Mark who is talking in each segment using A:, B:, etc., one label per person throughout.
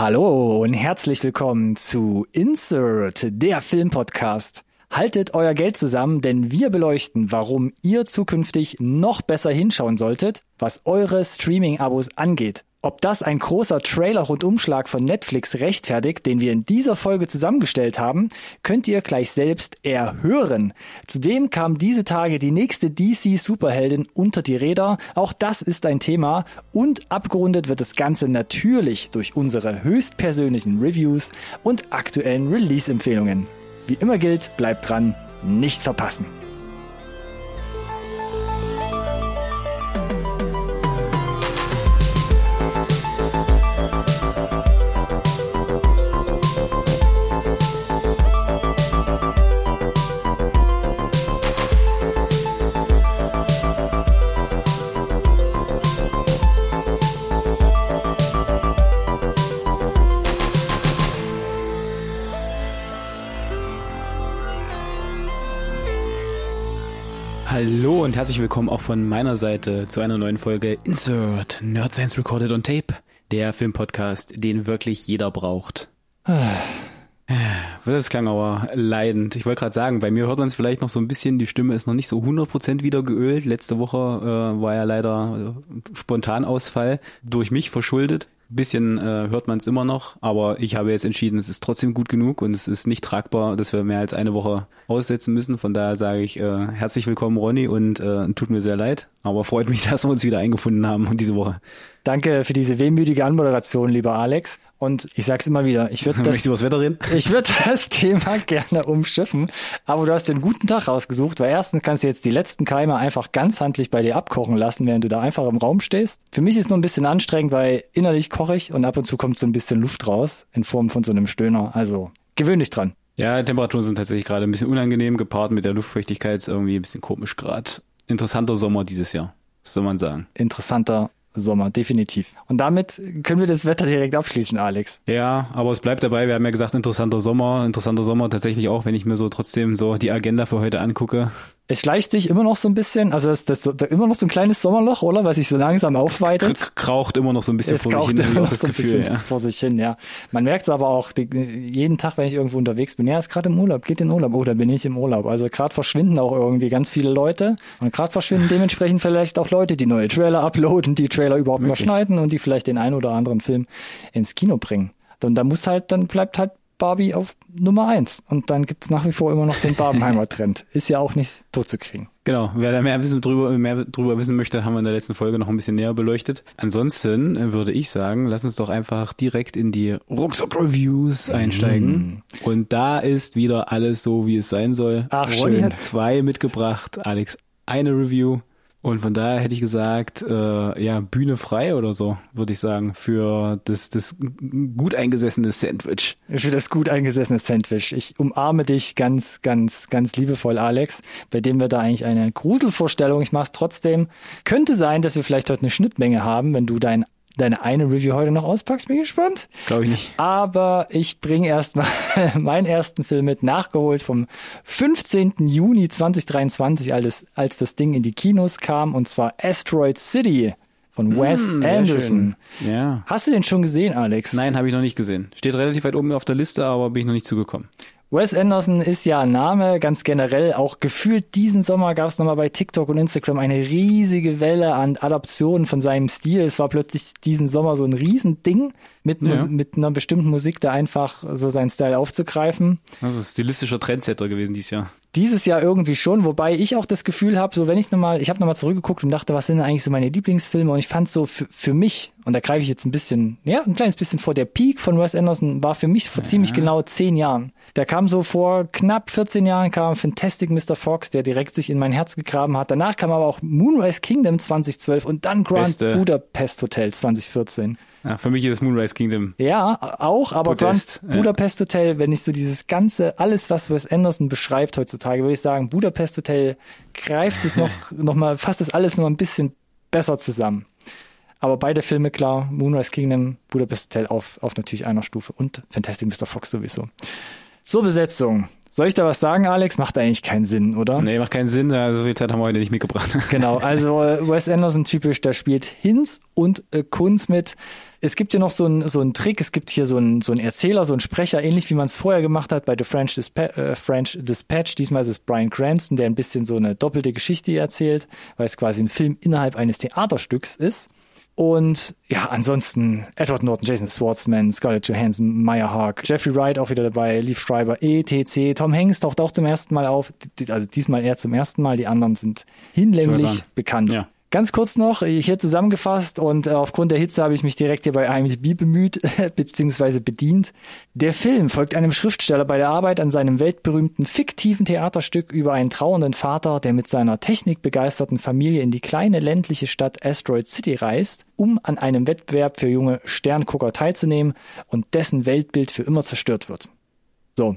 A: Hallo und herzlich willkommen zu Insert, der Filmpodcast. Haltet euer Geld zusammen, denn wir beleuchten, warum ihr zukünftig noch besser hinschauen solltet, was eure Streaming-Abos angeht. Ob das ein großer Trailer-Rundumschlag von Netflix rechtfertigt, den wir in dieser Folge zusammengestellt haben, könnt ihr gleich selbst erhören. Zudem kam diese Tage die nächste DC-Superheldin unter die Räder. Auch das ist ein Thema. Und abgerundet wird das Ganze natürlich durch unsere höchstpersönlichen Reviews und aktuellen Release-Empfehlungen. Wie immer gilt, bleibt dran, nicht verpassen.
B: Hallo und herzlich willkommen auch von meiner Seite zu einer neuen Folge Insert Nerd Science Recorded on Tape, der Filmpodcast, den wirklich jeder braucht. Das klang aber leidend. Ich wollte gerade sagen, bei mir hört man es vielleicht noch so ein bisschen, die Stimme ist noch nicht so 100% wieder geölt. Letzte Woche äh, war ja leider äh, Spontanausfall durch mich verschuldet. Bisschen äh, hört man es immer noch, aber ich habe jetzt entschieden, es ist trotzdem gut genug und es ist nicht tragbar, dass wir mehr als eine Woche aussetzen müssen. Von daher sage ich äh, herzlich willkommen, Ronny, und äh, tut mir sehr leid, aber freut mich, dass wir uns wieder eingefunden haben diese Woche.
A: Danke für diese wehmütige Anmoderation, lieber Alex. Und ich sag's immer wieder, ich würde das, ich würde das Thema gerne umschiffen, aber du hast dir einen guten Tag rausgesucht, weil erstens kannst du jetzt die letzten Keime einfach ganz handlich bei dir abkochen lassen, während du da einfach im Raum stehst. Für mich ist es nur ein bisschen anstrengend, weil innerlich koche ich und ab und zu kommt so ein bisschen Luft raus in Form von so einem Stöhner. Also gewöhn dich dran.
B: Ja, Temperaturen sind tatsächlich gerade ein bisschen unangenehm, gepaart mit der Luftfeuchtigkeit ist irgendwie ein bisschen komisch gerade. Interessanter Sommer dieses Jahr, soll man sagen.
A: Interessanter Sommer, definitiv. Und damit können wir das Wetter direkt abschließen, Alex.
B: Ja, aber es bleibt dabei, wir haben ja gesagt, interessanter Sommer, interessanter Sommer tatsächlich auch, wenn ich mir so trotzdem so die Agenda für heute angucke.
A: Es schleicht sich immer noch so ein bisschen, also das, das, da immer noch so ein kleines Sommerloch, oder? Was sich so langsam aufweitet.
B: Kraucht immer noch so ein bisschen
A: es
B: vor sich hin,
A: immer noch
B: das
A: so ein
B: Gefühl.
A: bisschen
B: Ja.
A: vor sich hin, ja. Man merkt es aber auch die, jeden Tag, wenn ich irgendwo unterwegs bin. Ja, ist gerade im Urlaub, geht in Urlaub. Oh, da bin ich im Urlaub. Also gerade verschwinden auch irgendwie ganz viele Leute. Und gerade verschwinden dementsprechend vielleicht auch Leute, die neue Trailer uploaden, die Trailer überhaupt mal
B: Wirklich?
A: schneiden und die vielleicht den einen oder anderen Film ins Kino bringen. Und da muss halt, dann bleibt halt Barbie auf Nummer eins. Und dann gibt's nach wie vor immer noch den Barbenheimer-Trend. Ist ja auch nicht tot zu kriegen.
B: Genau, wer da mehr wissen drüber, mehr drüber wissen möchte, haben wir in der letzten Folge noch ein bisschen näher beleuchtet. Ansonsten äh, würde ich sagen, lass uns doch einfach direkt in die Rucksack-Reviews einsteigen. Und da ist wieder alles so, wie es sein soll.
A: Ach,
B: Ronny
A: schön.
B: hat zwei mitgebracht, Alex eine Review. Und von daher hätte ich gesagt, äh, ja, Bühne frei oder so, würde ich sagen, für das, das gut eingesessene Sandwich.
A: Für das gut eingesessene Sandwich. Ich umarme dich ganz, ganz, ganz liebevoll, Alex, bei dem wir da eigentlich eine Gruselvorstellung, ich mach's trotzdem. Könnte sein, dass wir vielleicht heute eine Schnittmenge haben, wenn du dein, deine eine Review heute noch auspackst. Bin gespannt.
B: Glaube ich nicht.
A: Aber ich bringe erstmal meinen ersten Film mit, nachgeholt vom 15. Juni 2023, als, als das Ding in die Kinos kam, und zwar Asteroid City von Wes
B: Hm, sehr
A: Anderson.
B: Ja.
A: Hast du den schon gesehen, Alex?
B: Nein, habe ich noch nicht gesehen. Steht relativ weit oben auf der Liste, aber bin ich noch nicht zugekommen.
A: Wes Anderson ist ja ein Name, ganz generell. Auch gefühlt diesen Sommer gab es nochmal bei TikTok und Instagram eine riesige Welle an Adaptionen von seinem Stil. Es war plötzlich diesen Sommer so ein Riesending mit,
B: Ja.
A: mit einer bestimmten Musik, da einfach so seinen Style aufzugreifen.
B: Also stilistischer Trendsetter gewesen dieses Jahr.
A: Dieses Jahr irgendwie schon, wobei ich auch das Gefühl habe, so wenn ich nochmal, ich habe nochmal zurückgeguckt und dachte, was sind denn eigentlich so meine Lieblingsfilme und ich fand so für, für mich, und da greife ich jetzt ein bisschen, ja, ein kleines bisschen vor, der Peak von Wes Anderson war für mich vor ziemlich genau zehn Jahren. Der kam so vor knapp 14 Jahren, kam Fantastic Mr. Fox, der direkt sich in mein Herz gegraben hat. Danach kam aber auch Moonrise Kingdom 2012 und dann Grand
B: Beste.
A: Budapest Hotel 2014.
B: Ja, für mich ist es Moonrise Kingdom.
A: Ja, auch, aber
B: Podest,
A: Grand
B: ja.
A: Budapest Hotel, wenn ich so dieses ganze, alles, was Wes Anderson beschreibt heutzutage, würde ich sagen, Budapest Hotel greift es noch, noch mal, fasst das alles noch mal ein bisschen besser zusammen. Aber beide Filme, klar, Moonrise Kingdom, Budapest Hotel auf, auf natürlich einer Stufe und Fantastic Mr. Fox sowieso. Zur Besetzung. Soll ich da was sagen, Alex? Macht eigentlich keinen Sinn, oder?
B: Nee, macht keinen Sinn. So viel Zeit haben wir heute nicht mitgebracht.
A: Genau, also äh, Wes Anderson typisch, da spielt Hinz und äh, Kunz mit. Es gibt ja noch so einen so einen Trick, es gibt hier so einen, so einen Erzähler, so einen Sprecher, ähnlich wie man es vorher gemacht hat bei The French, Dispa äh, French Dispatch. Diesmal ist es Brian Cranston, der ein bisschen so eine doppelte Geschichte erzählt, weil es quasi ein Film innerhalb eines Theaterstücks ist. Und ja, ansonsten Edward Norton, Jason Schwartzman, Scarlett Johansson, Maya Hawk, Jeffrey Wright auch wieder dabei, Leaf Schreiber, ETC, Tom Hanks taucht auch zum ersten Mal auf, also diesmal eher zum ersten Mal, die anderen sind hinlänglich bekannt. Ja. Ganz kurz noch, hier zusammengefasst und äh, aufgrund der Hitze habe ich mich direkt hier bei IMDb bemüht bzw. bedient. Der Film folgt einem Schriftsteller bei der Arbeit an seinem weltberühmten fiktiven Theaterstück über einen trauernden Vater, der mit seiner technikbegeisterten Familie in die kleine ländliche Stadt Asteroid City reist, um an einem Wettbewerb für junge Sterngucker teilzunehmen und dessen Weltbild für immer zerstört wird. So,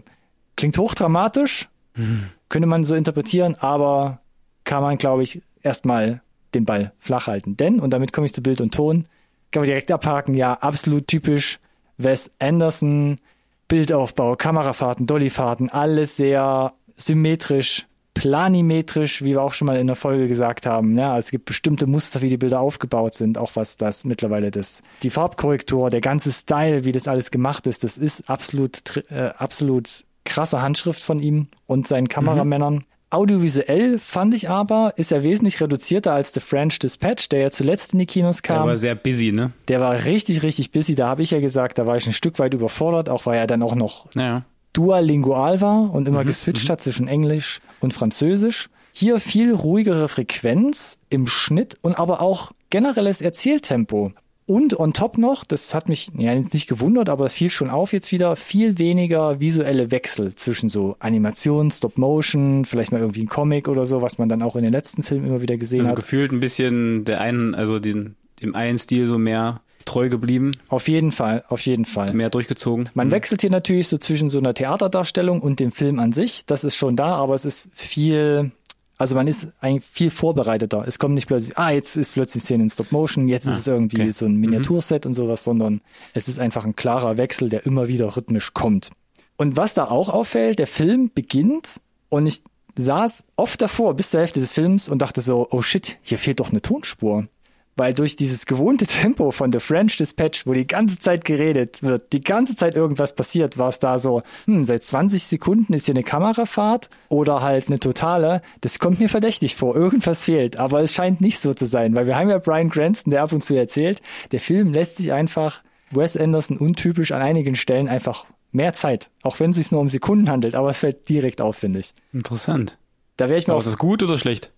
A: klingt hochdramatisch, mhm. könnte man so interpretieren, aber kann man, glaube ich, erstmal den Ball flach halten. Denn, und damit komme ich zu Bild und Ton, kann man direkt abhaken, ja, absolut typisch Wes Anderson, Bildaufbau, Kamerafahrten, Dollyfahrten, alles sehr symmetrisch, planimetrisch, wie wir auch schon mal in der Folge gesagt haben. Ja, es gibt bestimmte Muster, wie die Bilder aufgebaut sind, auch was das mittlerweile das, die Farbkorrektur, der ganze Style, wie das alles gemacht ist, das ist absolut, äh, absolut krasse Handschrift von ihm und seinen Kameramännern. Mhm. Audiovisuell fand ich aber, ist er wesentlich reduzierter als The French Dispatch, der ja zuletzt in die Kinos kam. Der
B: war sehr busy, ne?
A: Der war richtig, richtig busy. Da habe ich ja gesagt, da war ich ein Stück weit überfordert, auch weil er dann auch noch ja. dualingual war und immer mhm, geswitcht mhm. hat zwischen Englisch und Französisch. Hier viel ruhigere Frequenz im Schnitt und aber auch generelles Erzähltempo. Und on top noch, das hat mich ja nicht gewundert, aber es fiel schon auf jetzt wieder, viel weniger visuelle Wechsel zwischen so Animation, Stop Motion, vielleicht mal irgendwie ein Comic oder so, was man dann auch in den letzten Filmen immer wieder gesehen also hat.
B: Also gefühlt ein bisschen der einen, also den, dem einen Stil so mehr treu geblieben.
A: Auf jeden Fall, auf jeden Fall.
B: Mehr durchgezogen.
A: Man mhm. wechselt hier natürlich so zwischen so einer Theaterdarstellung und dem Film an sich. Das ist schon da, aber es ist viel also man ist eigentlich viel vorbereiteter. Es kommt nicht plötzlich, ah, jetzt ist plötzlich Szene in Stop Motion, jetzt ah, ist es irgendwie okay. so ein mhm. Miniaturset mhm. und sowas, sondern es ist einfach ein klarer Wechsel, der immer wieder rhythmisch kommt. Und was da auch auffällt, der Film beginnt und ich saß oft davor bis zur Hälfte des Films und dachte so, oh shit, hier fehlt doch eine Tonspur weil durch dieses gewohnte Tempo von The French Dispatch, wo die ganze Zeit geredet wird, die ganze Zeit irgendwas passiert, war es da so, hm, seit 20 Sekunden ist hier eine Kamerafahrt oder halt eine totale, das kommt mir verdächtig vor, irgendwas fehlt, aber es scheint nicht so zu sein, weil wir haben ja Brian Cranston, der ab und zu erzählt, der Film lässt sich einfach Wes Anderson untypisch an einigen Stellen einfach mehr Zeit, auch wenn es sich nur um Sekunden handelt, aber es fällt direkt auf, finde ich.
B: Interessant.
A: Da wäre ich mal.
B: Aber ist das gut oder schlecht?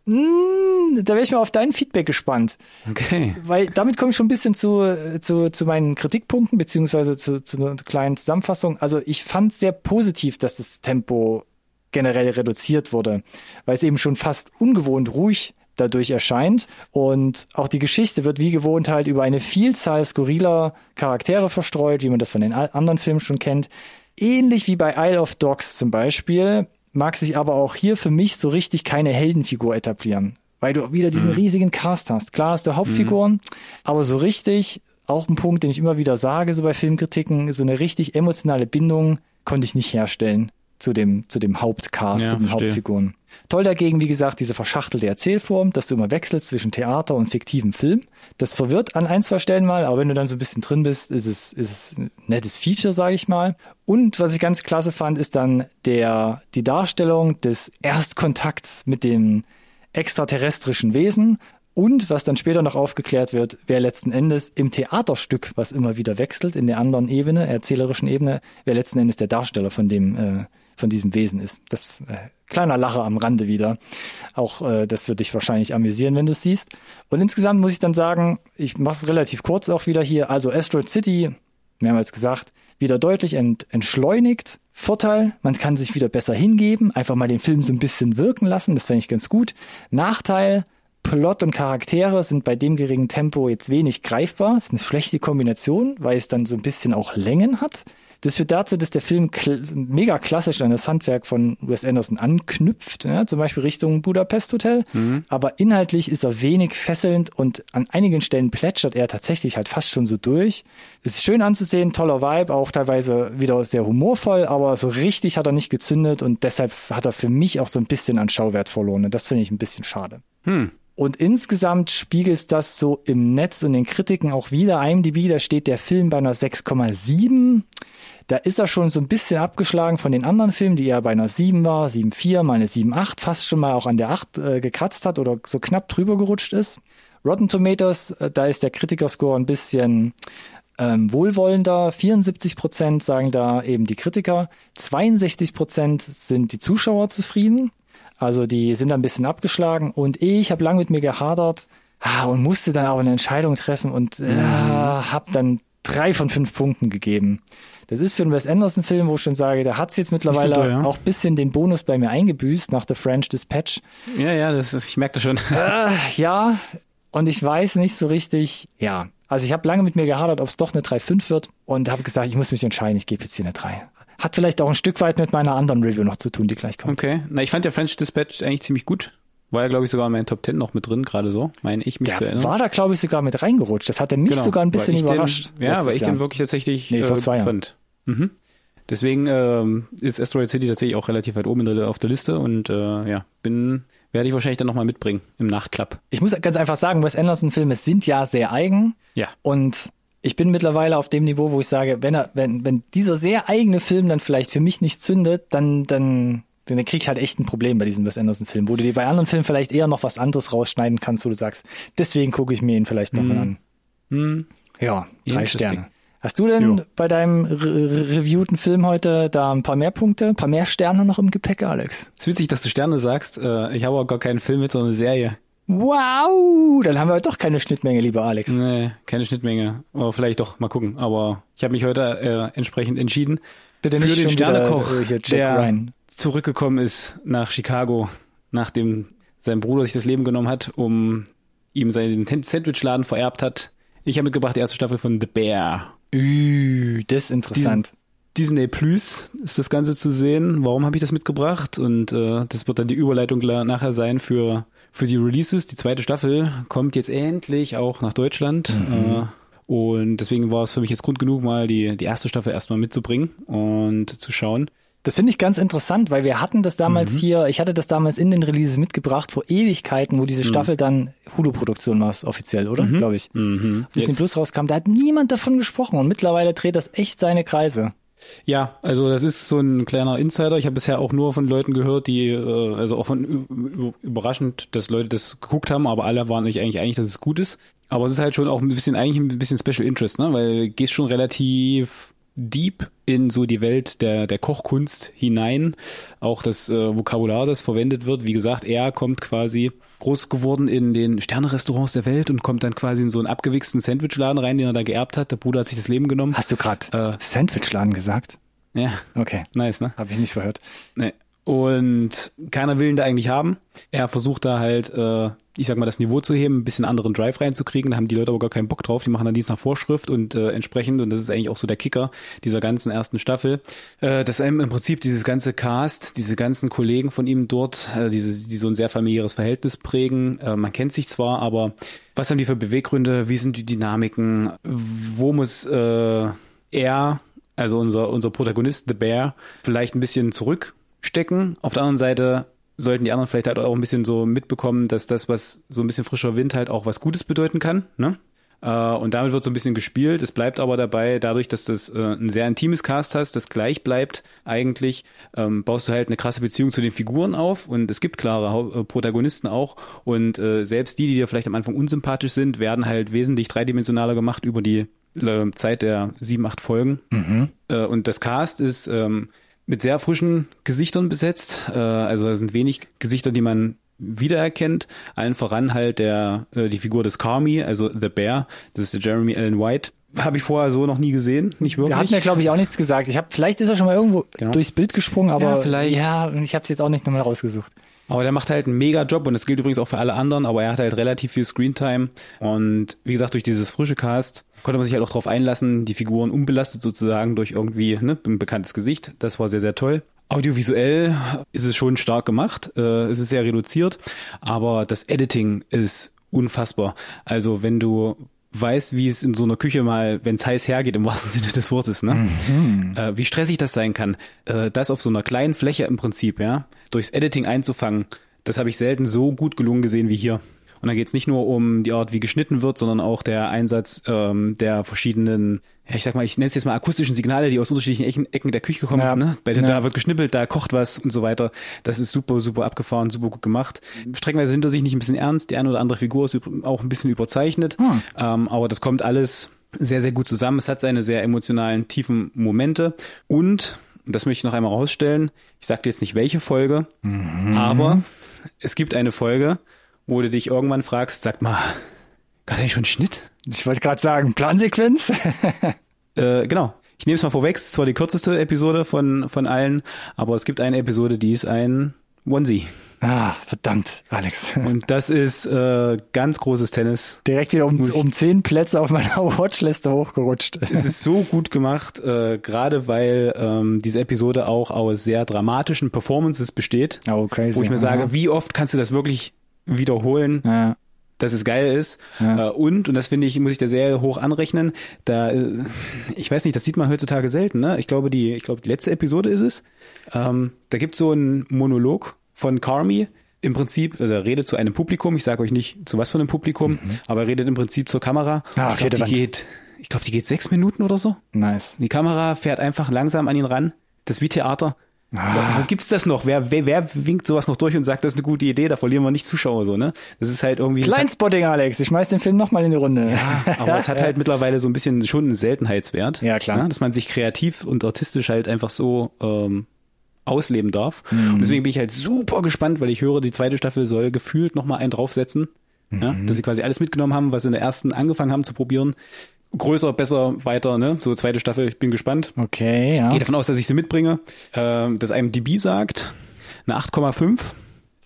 A: Mm, da wäre ich mal auf dein Feedback gespannt.
B: Okay.
A: Weil damit komme ich schon ein bisschen zu, zu, zu meinen Kritikpunkten, beziehungsweise zu, zu einer kleinen Zusammenfassung. Also ich fand sehr positiv, dass das Tempo generell reduziert wurde, weil es eben schon fast ungewohnt ruhig dadurch erscheint. Und auch die Geschichte wird wie gewohnt halt über eine Vielzahl skurriler Charaktere verstreut, wie man das von den anderen Filmen schon kennt. Ähnlich wie bei Isle of Dogs zum Beispiel mag sich aber auch hier für mich so richtig keine Heldenfigur etablieren, weil du wieder diesen mhm. riesigen Cast hast. Klar ist der Hauptfiguren, mhm. aber so richtig, auch ein Punkt, den ich immer wieder sage, so bei Filmkritiken, so eine richtig emotionale Bindung konnte ich nicht herstellen zu dem, zu dem Hauptcast, ja, zu den verstehe. Hauptfiguren. Toll dagegen, wie gesagt, diese verschachtelte Erzählform, dass du immer wechselst zwischen Theater und fiktivem Film. Das verwirrt an ein, zwei Stellen mal, aber wenn du dann so ein bisschen drin bist, ist es, ist es ein nettes Feature, sage ich mal. Und was ich ganz klasse fand, ist dann der, die Darstellung des Erstkontakts mit dem extraterrestrischen Wesen und was dann später noch aufgeklärt wird, wer letzten Endes im Theaterstück, was immer wieder wechselt, in der anderen Ebene, erzählerischen Ebene, wer letzten Endes der Darsteller von dem äh, von diesem Wesen ist. Das äh, kleiner Lacher am Rande wieder. Auch äh, das wird dich wahrscheinlich amüsieren, wenn du es siehst. Und insgesamt muss ich dann sagen, ich mache es relativ kurz auch wieder hier. Also Asteroid City, mehrmals gesagt, wieder deutlich ent entschleunigt. Vorteil, man kann sich wieder besser hingeben, einfach mal den Film so ein bisschen wirken lassen, das fände ich ganz gut. Nachteil, Plot und Charaktere sind bei dem geringen Tempo jetzt wenig greifbar. Ist eine schlechte Kombination, weil es dann so ein bisschen auch Längen hat Das führt dazu, dass der Film kl mega klassisch an das Handwerk von Wes Anderson anknüpft, ja, zum Beispiel Richtung Budapest Hotel. Mhm. Aber inhaltlich ist er wenig fesselnd und an einigen Stellen plätschert er tatsächlich halt fast schon so durch. Es ist schön anzusehen, toller Vibe, auch teilweise wieder sehr humorvoll, aber so richtig hat er nicht gezündet und deshalb hat er für mich auch so ein bisschen an Schauwert verloren. Und das finde ich ein bisschen schade. Hm. Und insgesamt spiegelt das so im Netz und den Kritiken auch wieder. IMDb, da steht der Film bei einer 6,7. Da ist er schon so ein bisschen abgeschlagen von den anderen Filmen, die eher bei einer 7 war, 7,4, mal eine 7,8, fast schon mal auch an der 8 äh, gekratzt hat oder so knapp drüber gerutscht ist. Rotten Tomatoes, äh, da ist der Kritikerscore ein bisschen ähm, wohlwollender. 74 Prozent sagen da eben die Kritiker. 62 Prozent sind die Zuschauer zufrieden. Also die sind ein bisschen abgeschlagen und ich habe lang mit mir gehadert ah, und musste dann aber eine Entscheidung treffen und äh, mhm. habe dann drei von fünf Punkten gegeben. Das ist für einen Wes Anderson-Film, wo ich schon sage, da hat's jetzt mittlerweile ja. auch bisschen den Bonus bei mir eingebüßt nach The French Dispatch.
B: Ja, ja, das ist, ich merke das schon.
A: Äh, ja, und ich weiß nicht so richtig, ja. Also ich habe lange mit mir gehadert, ob es doch eine 3,5 wird und habe gesagt, ich muss mich entscheiden, ich gebe jetzt hier eine 3. Hat vielleicht auch ein Stück weit mit meiner anderen Review noch zu tun, die gleich kommt.
B: Okay. Na, ich fand der French Dispatch eigentlich ziemlich gut. War ja, glaube ich, sogar in meinen Top 10 noch mit drin, gerade so, meine ich mich
A: der
B: zu erinnern.
A: war da, glaube ich, sogar mit reingerutscht. Das hat er mich genau, sogar ein bisschen überrascht.
B: Den, ja, weil ich Jahr. den wirklich tatsächlich
A: nee, vor äh, zwei fand.
B: Mhm. Deswegen ähm, ist Asteroid City tatsächlich auch relativ weit oben der, auf der Liste und äh, ja, bin werde ich wahrscheinlich dann nochmal mitbringen im Nachklapp.
A: Ich muss ganz einfach sagen, Wes Anderson Filme sind ja sehr eigen.
B: Ja.
A: Und ich bin mittlerweile auf dem Niveau, wo ich sage, wenn er, wenn, wenn dieser sehr eigene Film dann vielleicht für mich nicht zündet, dann, dann, dann krieg ich halt echt ein Problem bei diesem Wes Anderson Film, wo du dir bei anderen Filmen vielleicht eher noch was anderes rausschneiden kannst, wo du sagst, deswegen gucke ich mir ihn vielleicht nochmal mm. an. Mm. Ja, drei Sterne. Hast du denn jo. bei deinem re reviewten Film heute da ein paar mehr Punkte, ein paar mehr Sterne noch im Gepäck, Alex?
B: Es ist witzig, dass du Sterne sagst. Äh, ich habe auch gar keinen Film mit, sondern eine Serie.
A: Wow, dann haben wir doch keine Schnittmenge, lieber Alex.
B: Nee, keine Schnittmenge. Aber vielleicht doch, mal gucken. Aber ich habe mich heute äh, entsprechend entschieden
A: Bitte für den Sternekoch,
B: der Ryan. Zurückgekommen ist nach Chicago, nachdem sein Bruder sich das Leben genommen hat, um ihm seinen Sandwichladen vererbt hat. Ich habe mitgebracht die erste Staffel von The Bear.
A: Üh, das ist interessant.
B: Disney Plus ist das Ganze zu sehen. Warum habe ich das mitgebracht? Und äh, das wird dann die Überleitung nachher sein für für die Releases. Die zweite Staffel kommt jetzt endlich auch nach Deutschland. Mhm. Äh, und deswegen war es für mich jetzt Grund genug, mal die, die erste Staffel erstmal mitzubringen und zu schauen.
A: Das finde ich ganz interessant, weil wir hatten das damals mhm. hier, ich hatte das damals in den Releases mitgebracht vor Ewigkeiten, wo diese mhm. Staffel dann Hulu-Produktion war, offiziell, oder? Mhm. Glaube ich. Mhm. Disney Plus rauskam, da hat niemand davon gesprochen und mittlerweile dreht das echt seine Kreise.
B: Ja, also das ist so ein kleiner Insider. Ich habe bisher auch nur von Leuten gehört, die, äh, also auch von überraschend, dass Leute das geguckt haben, aber alle waren nicht eigentlich eigentlich, dass es gut ist. Aber es ist halt schon auch ein bisschen eigentlich ein bisschen Special Interest, ne? Weil du gehst schon relativ deep in so die Welt der, der Kochkunst hinein. Auch das äh, Vokabular, das verwendet wird. Wie gesagt, er kommt quasi groß geworden in den Sternerestaurants der Welt und kommt dann quasi in so einen abgewichsten Sandwichladen rein, den er da geerbt hat. Der Bruder hat sich das Leben genommen.
A: Hast du gerade äh, Sandwichladen gesagt?
B: Ja.
A: Okay.
B: Nice, ne?
A: Habe ich nicht verhört.
B: Nee. Und keiner will ihn da eigentlich haben. Er versucht da halt, äh, ich sag mal, das Niveau zu heben, ein bisschen anderen Drive reinzukriegen. Da haben die Leute aber gar keinen Bock drauf. Die machen dann dies nach Vorschrift und äh, entsprechend, und das ist eigentlich auch so der Kicker dieser ganzen ersten Staffel, äh, dass einem im Prinzip dieses ganze Cast, diese ganzen Kollegen von ihm dort, äh, diese, die so ein sehr familiäres Verhältnis prägen. Äh, man kennt sich zwar, aber was haben die für Beweggründe? Wie sind die Dynamiken? Wo muss äh, er also unser, unser Protagonist, The Bear, vielleicht ein bisschen zurück stecken. Auf der anderen Seite sollten die anderen vielleicht halt auch ein bisschen so mitbekommen, dass das, was so ein bisschen frischer Wind halt auch was Gutes bedeuten kann. Ne? Äh, und damit wird so ein bisschen gespielt. Es bleibt aber dabei, dadurch, dass das äh, ein sehr intimes Cast hast, das gleich bleibt eigentlich, ähm, baust du halt eine krasse Beziehung zu den Figuren auf und es gibt klare äh, Protagonisten auch und selbst die, die dir vielleicht am Anfang unsympathisch sind, werden halt wesentlich dreidimensionaler gemacht über die Zeit der sieben, acht Folgen. Mhm. und das Cast ist ähm, mit sehr frischen Gesichtern besetzt. Äh, also es sind wenig Gesichter, die man wiedererkennt. Allen voran halt der äh, die Figur des Carmi, also The Bear, das ist der Jeremy Allen White. habe ich vorher so noch nie gesehen, nicht wirklich.
A: Der hat mir, glaube ich, auch nichts gesagt. Ich habe, vielleicht ist er schon mal irgendwo
B: Genau.
A: durchs Bild gesprungen, aber
B: Ja, vielleicht.
A: ja, ich habe es jetzt auch nicht nochmal rausgesucht.
B: Aber der macht halt einen mega Job und das gilt übrigens auch für alle anderen, aber er hat halt relativ viel Screentime und wie gesagt, durch dieses frische Cast konnte man sich halt auch drauf einlassen, die Figuren unbelastet sozusagen durch irgendwie ne, ein bekanntes Gesicht. Das war sehr, sehr toll. Audiovisuell ist es schon stark gemacht, äh, es ist sehr reduziert, aber das Editing ist unfassbar. Also wenn du weißt, wie es in so einer Küche mal, wenn es heiß hergeht, im wahrsten Sinne des Wortes, ne? Äh, wie stressig das sein kann, äh, das auf so einer kleinen Fläche im Prinzip, ja, durchs Editing einzufangen, das habe ich selten so gut gelungen gesehen wie hier. Und da geht es nicht nur um die Art, wie geschnitten wird, sondern auch der Einsatz ähm, der verschiedenen, ja, ich sag mal, ich nenne es jetzt mal akustischen Signale, die aus unterschiedlichen Ecken, der Küche kommen.
A: Ja.
B: Ne? Bei,
A: Ja.
B: Da wird geschnippelt, da kocht was und so weiter. Das ist super, super abgefahren, super gut gemacht. Streckenweise hinter sich nicht ein bisschen ernst. Die eine oder andere Figur ist auch ein bisschen überzeichnet.
A: Hm.
B: Ähm, aber das kommt alles sehr, sehr gut zusammen. Es hat seine sehr emotionalen, tiefen Momente. Und, und das möchte ich noch einmal rausstellen, ich sagte jetzt nicht welche Folge, aber es gibt eine Folge, wo du dich irgendwann fragst, sag mal, gab es eigentlich schon einen Schnitt?
A: Ich wollte gerade sagen, Plansequenz.
B: Äh, genau. Ich nehme es mal vorweg, es ist zwar die kürzeste Episode von, von allen, aber es gibt eine Episode, die ist ein Onesie.
A: ah, verdammt, Alex.
B: Und das ist äh, ganz großes Tennis.
A: Direkt wieder um, um zehn Plätze auf meiner Watchliste hochgerutscht.
B: Es ist so gut gemacht, äh, gerade weil ähm, diese Episode auch aus sehr dramatischen Performances besteht,
A: Oh, crazy.
B: wo ich mir
A: Aha.
B: sage, wie oft kannst du das wirklich wiederholen,
A: Ja.
B: dass es geil ist.
A: Ja.
B: Äh, und, und das finde ich, muss ich der Serie hoch anrechnen, da, äh, ich weiß nicht, das sieht man heutzutage selten, ne? Ich glaube, die, ich glaube, die letzte Episode ist es. Ähm, da gibt so einen Monolog von Carmi, im Prinzip, also er redet zu einem Publikum, ich sage euch nicht zu was für einem Publikum, aber er redet im Prinzip zur Kamera.
A: Ah,
B: ich glaube, die
A: Wand.
B: geht, ich glaube, die geht sechs Minuten oder so.
A: Nice.
B: Die Kamera fährt einfach langsam an ihn ran. Das ist wie Theater.
A: Ah.
B: Wo gibt's das noch? Wer, wer, wer winkt sowas noch durch und sagt, das ist eine gute Idee? Da verlieren wir nicht Zuschauer so, ne? Das ist halt irgendwie.
A: Kleinspotting, Alex. Ich schmeiß den Film nochmal in die Runde.
B: aber es hat halt mittlerweile so ein bisschen schon einen Seltenheitswert.
A: Ja, klar.
B: ne? Dass man sich kreativ und artistisch halt einfach so ähm, ausleben darf.
A: Mhm.
B: Und deswegen bin ich halt super gespannt, weil ich höre, die zweite Staffel soll gefühlt nochmal einen draufsetzen. Ja?
A: Mhm.
B: Dass sie quasi alles mitgenommen haben, was sie in der ersten angefangen haben zu probieren. Größer, besser, weiter, ne? So zweite Staffel, ich bin gespannt.
A: Okay, ja.
B: Gehe davon aus, dass ich sie mitbringe. Ähm, das IMDb sagt eine 8,5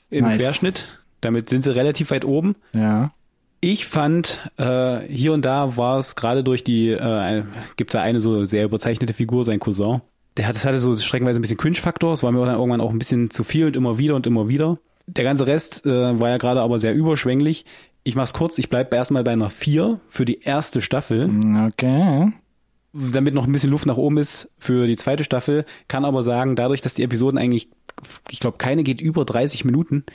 B: im
A: Nice.
B: Querschnitt. Damit sind sie relativ weit oben.
A: Ja.
B: Ich fand, äh, hier und da war es gerade durch die, äh, gibt da eine so sehr überzeichnete Figur, sein Cousin. Der hat, das hatte so streckenweise ein bisschen Cringe-Faktor. Es war mir dann irgendwann auch ein bisschen zu viel und immer wieder und immer wieder. Der ganze Rest äh, war ja gerade aber sehr überschwänglich. Ich mach's kurz, ich bleib erstmal bei einer 4 für die erste Staffel
A: Okay.
B: damit noch ein bisschen Luft nach oben ist für die zweite Staffel, kann aber sagen, dadurch, dass die Episoden eigentlich, ich glaube, keine geht über 30 Minuten,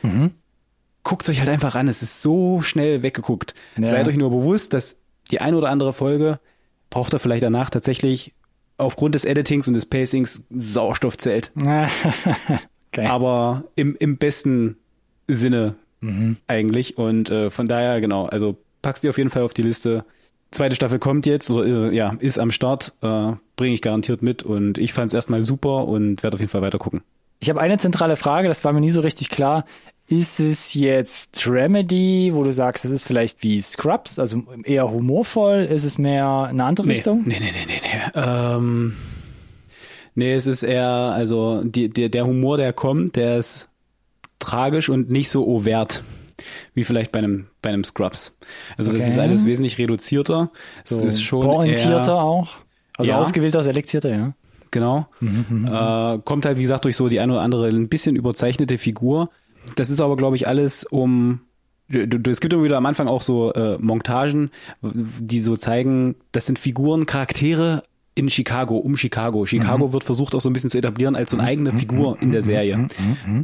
B: guckt euch halt einfach an. Es ist so schnell weggeguckt.
A: Ja.
B: Seid euch nur bewusst, dass die ein oder andere Folge braucht ihr vielleicht danach tatsächlich aufgrund des Editings und des Pacings Sauerstoff zählt.
A: okay.
B: Aber im, im besten Sinne eigentlich. Und äh, von daher, genau, also packst die auf jeden Fall auf die Liste. Zweite Staffel kommt jetzt, oder äh, ja, ist am Start, äh, bringe ich garantiert mit und ich fand es erstmal super und werde auf jeden Fall weiter gucken.
A: Ich habe eine zentrale Frage, das war mir nie so richtig klar. Ist es jetzt Remedy, wo du sagst, das ist vielleicht wie Scrubs, also eher humorvoll? Ist es mehr eine andere Richtung?
B: Nee, nee, nee, nee, nee. Ähm, nee, es ist eher, also die, der, der Humor, der kommt, der ist tragisch und nicht so overt. Wie vielleicht bei einem, bei einem Scrubs. Also das
A: Okay.
B: ist alles wesentlich reduzierter. Es
A: So
B: ist schon
A: pointierter
B: eher,
A: auch? Also
B: Ja.
A: ausgewählter, selektierter, ja.
B: Genau. Äh, kommt halt, wie gesagt, durch so die eine oder andere ein bisschen überzeichnete Figur. Das ist aber, glaube ich, alles um. Es gibt immer wieder am Anfang auch so äh, Montagen, die so zeigen, das sind Figuren, Charaktere in Chicago, um Chicago. Chicago wird versucht auch so ein bisschen zu etablieren als so eine eigene Figur in der Serie.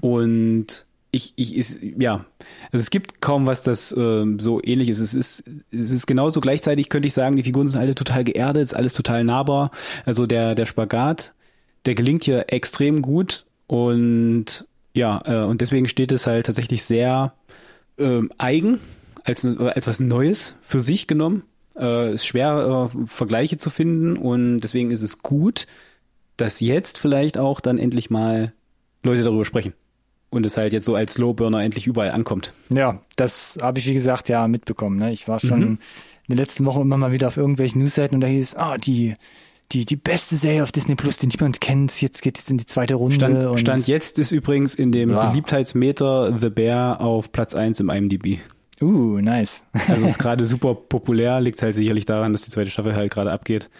B: Und ich, ich ist, ja, also es gibt kaum was, das ähm, so ähnlich ist. Es ist, es ist genauso gleichzeitig, könnte ich sagen, die Figuren sind alle total geerdet, ist alles total nahbar. Also der, der Spagat, der gelingt hier extrem gut und ja, äh, und deswegen steht es halt tatsächlich sehr ähm, eigen, als, als was Neues für sich genommen. Äh, ist schwer, äh, Vergleiche zu finden und deswegen ist es gut, dass jetzt vielleicht auch dann endlich mal Leute darüber sprechen. Und es halt jetzt so als Slowburner endlich überall ankommt.
A: Ja, das habe ich, wie gesagt, ja mitbekommen. Ne? Ich war schon in den letzten Wochen immer mal wieder auf irgendwelchen Newsseiten und da hieß, ah, die, die, die beste Serie auf Disney Plus, die niemand kennt, jetzt geht jetzt in die zweite Runde.
B: Stand, Stand jetzt ist übrigens in dem
A: Ja.
B: Beliebtheitsmeter The Bear auf Platz 1 im IMDb.
A: Uh, nice.
B: Also ist gerade super populär, liegt halt sicherlich daran, dass die zweite Staffel halt gerade abgeht.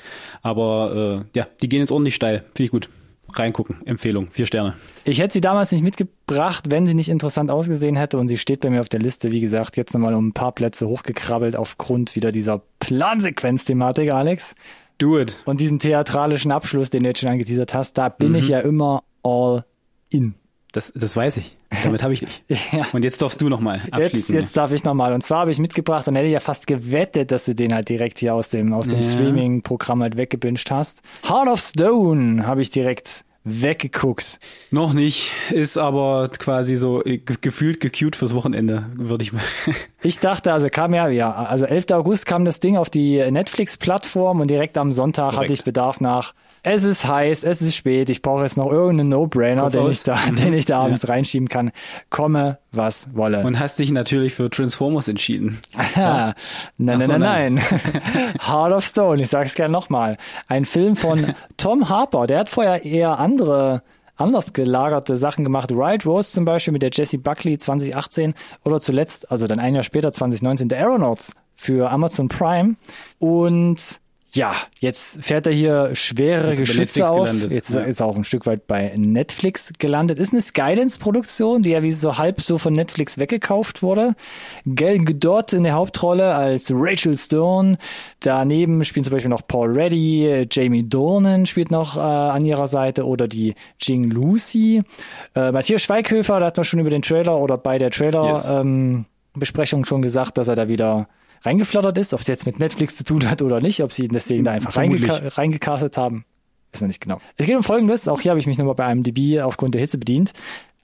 B: Aber äh, ja, die gehen jetzt ordentlich steil. Finde ich gut. Reingucken. Empfehlung. Vier Sterne.
A: Ich hätte sie damals nicht mitgebracht, wenn sie nicht interessant ausgesehen hätte und sie steht bei mir auf der Liste, wie gesagt, jetzt nochmal um ein paar Plätze hochgekrabbelt aufgrund wieder dieser Plansequenz-Thematik, Alex.
B: Do it.
A: Und diesen theatralischen Abschluss, den du jetzt schon angeteasert hast, da bin ich ja immer all in.
B: Das, das weiß ich. Damit habe ich dich.
A: Ja.
B: Und jetzt darfst du nochmal
A: Jetzt,
B: abschließen.
A: jetzt darf ich nochmal. Und zwar habe ich mitgebracht und hätte ja fast gewettet, dass du den halt direkt hier aus dem, aus dem
B: Ja.
A: Streaming-Programm halt weggebinged hast. Heart of Stone habe ich direkt weggeguckt.
B: Noch nicht, ist aber quasi so äh, ge- gefühlt gecued fürs Wochenende, würde ich mal.
A: Ich dachte, also kam ja, ja, also 11. August kam das Ding auf die Netflix-Plattform und direkt am Sonntag hatte
B: Korrekt.
A: ich Bedarf nach. Es ist heiß, es ist spät, ich brauche jetzt noch irgendeinen No-Brainer, den ich da, den ich da abends reinschieben kann. Komme, was wolle.
B: Und hast dich natürlich für Transformers entschieden.
A: Ja. Nein, nein,
B: so,
A: nein, nein. Heart of Stone, ich sag's gerne nochmal. Ein Film von Tom Harper, der hat vorher eher andere, anders gelagerte Sachen gemacht. Riot Rose zum Beispiel mit der Jessie Buckley 2018 oder zuletzt, also dann ein Jahr später 2019, The Aeronauts für Amazon Prime. Und ja, jetzt fährt er hier schwere
B: bei
A: Geschütze auf.
B: gelandet,
A: Jetzt
B: ja.
A: ist er auch ein Stück weit bei Netflix gelandet. Ist eine Skydance-Produktion, die ja wie so halb so von Netflix weggekauft wurde. Gal Gadot in der Hauptrolle als Rachel Stone. Daneben spielen zum Beispiel noch Paul Reddy, Jamie Dornan spielt noch äh, an ihrer Seite oder die Jing Lucy. Äh, Matthias Schweighöfer, da hat man schon über den Trailer oder bei der Trailer
B: Yes.
A: ähm, Besprechung schon gesagt, dass er da wieder reingeflattert ist, ob es jetzt mit Netflix zu tun hat oder nicht, ob sie ihn deswegen da einfach reingeka reingecastet haben. Ist noch nicht genau. Es geht um Folgendes, auch hier habe ich mich nochmal bei IMDb aufgrund der Hitze bedient.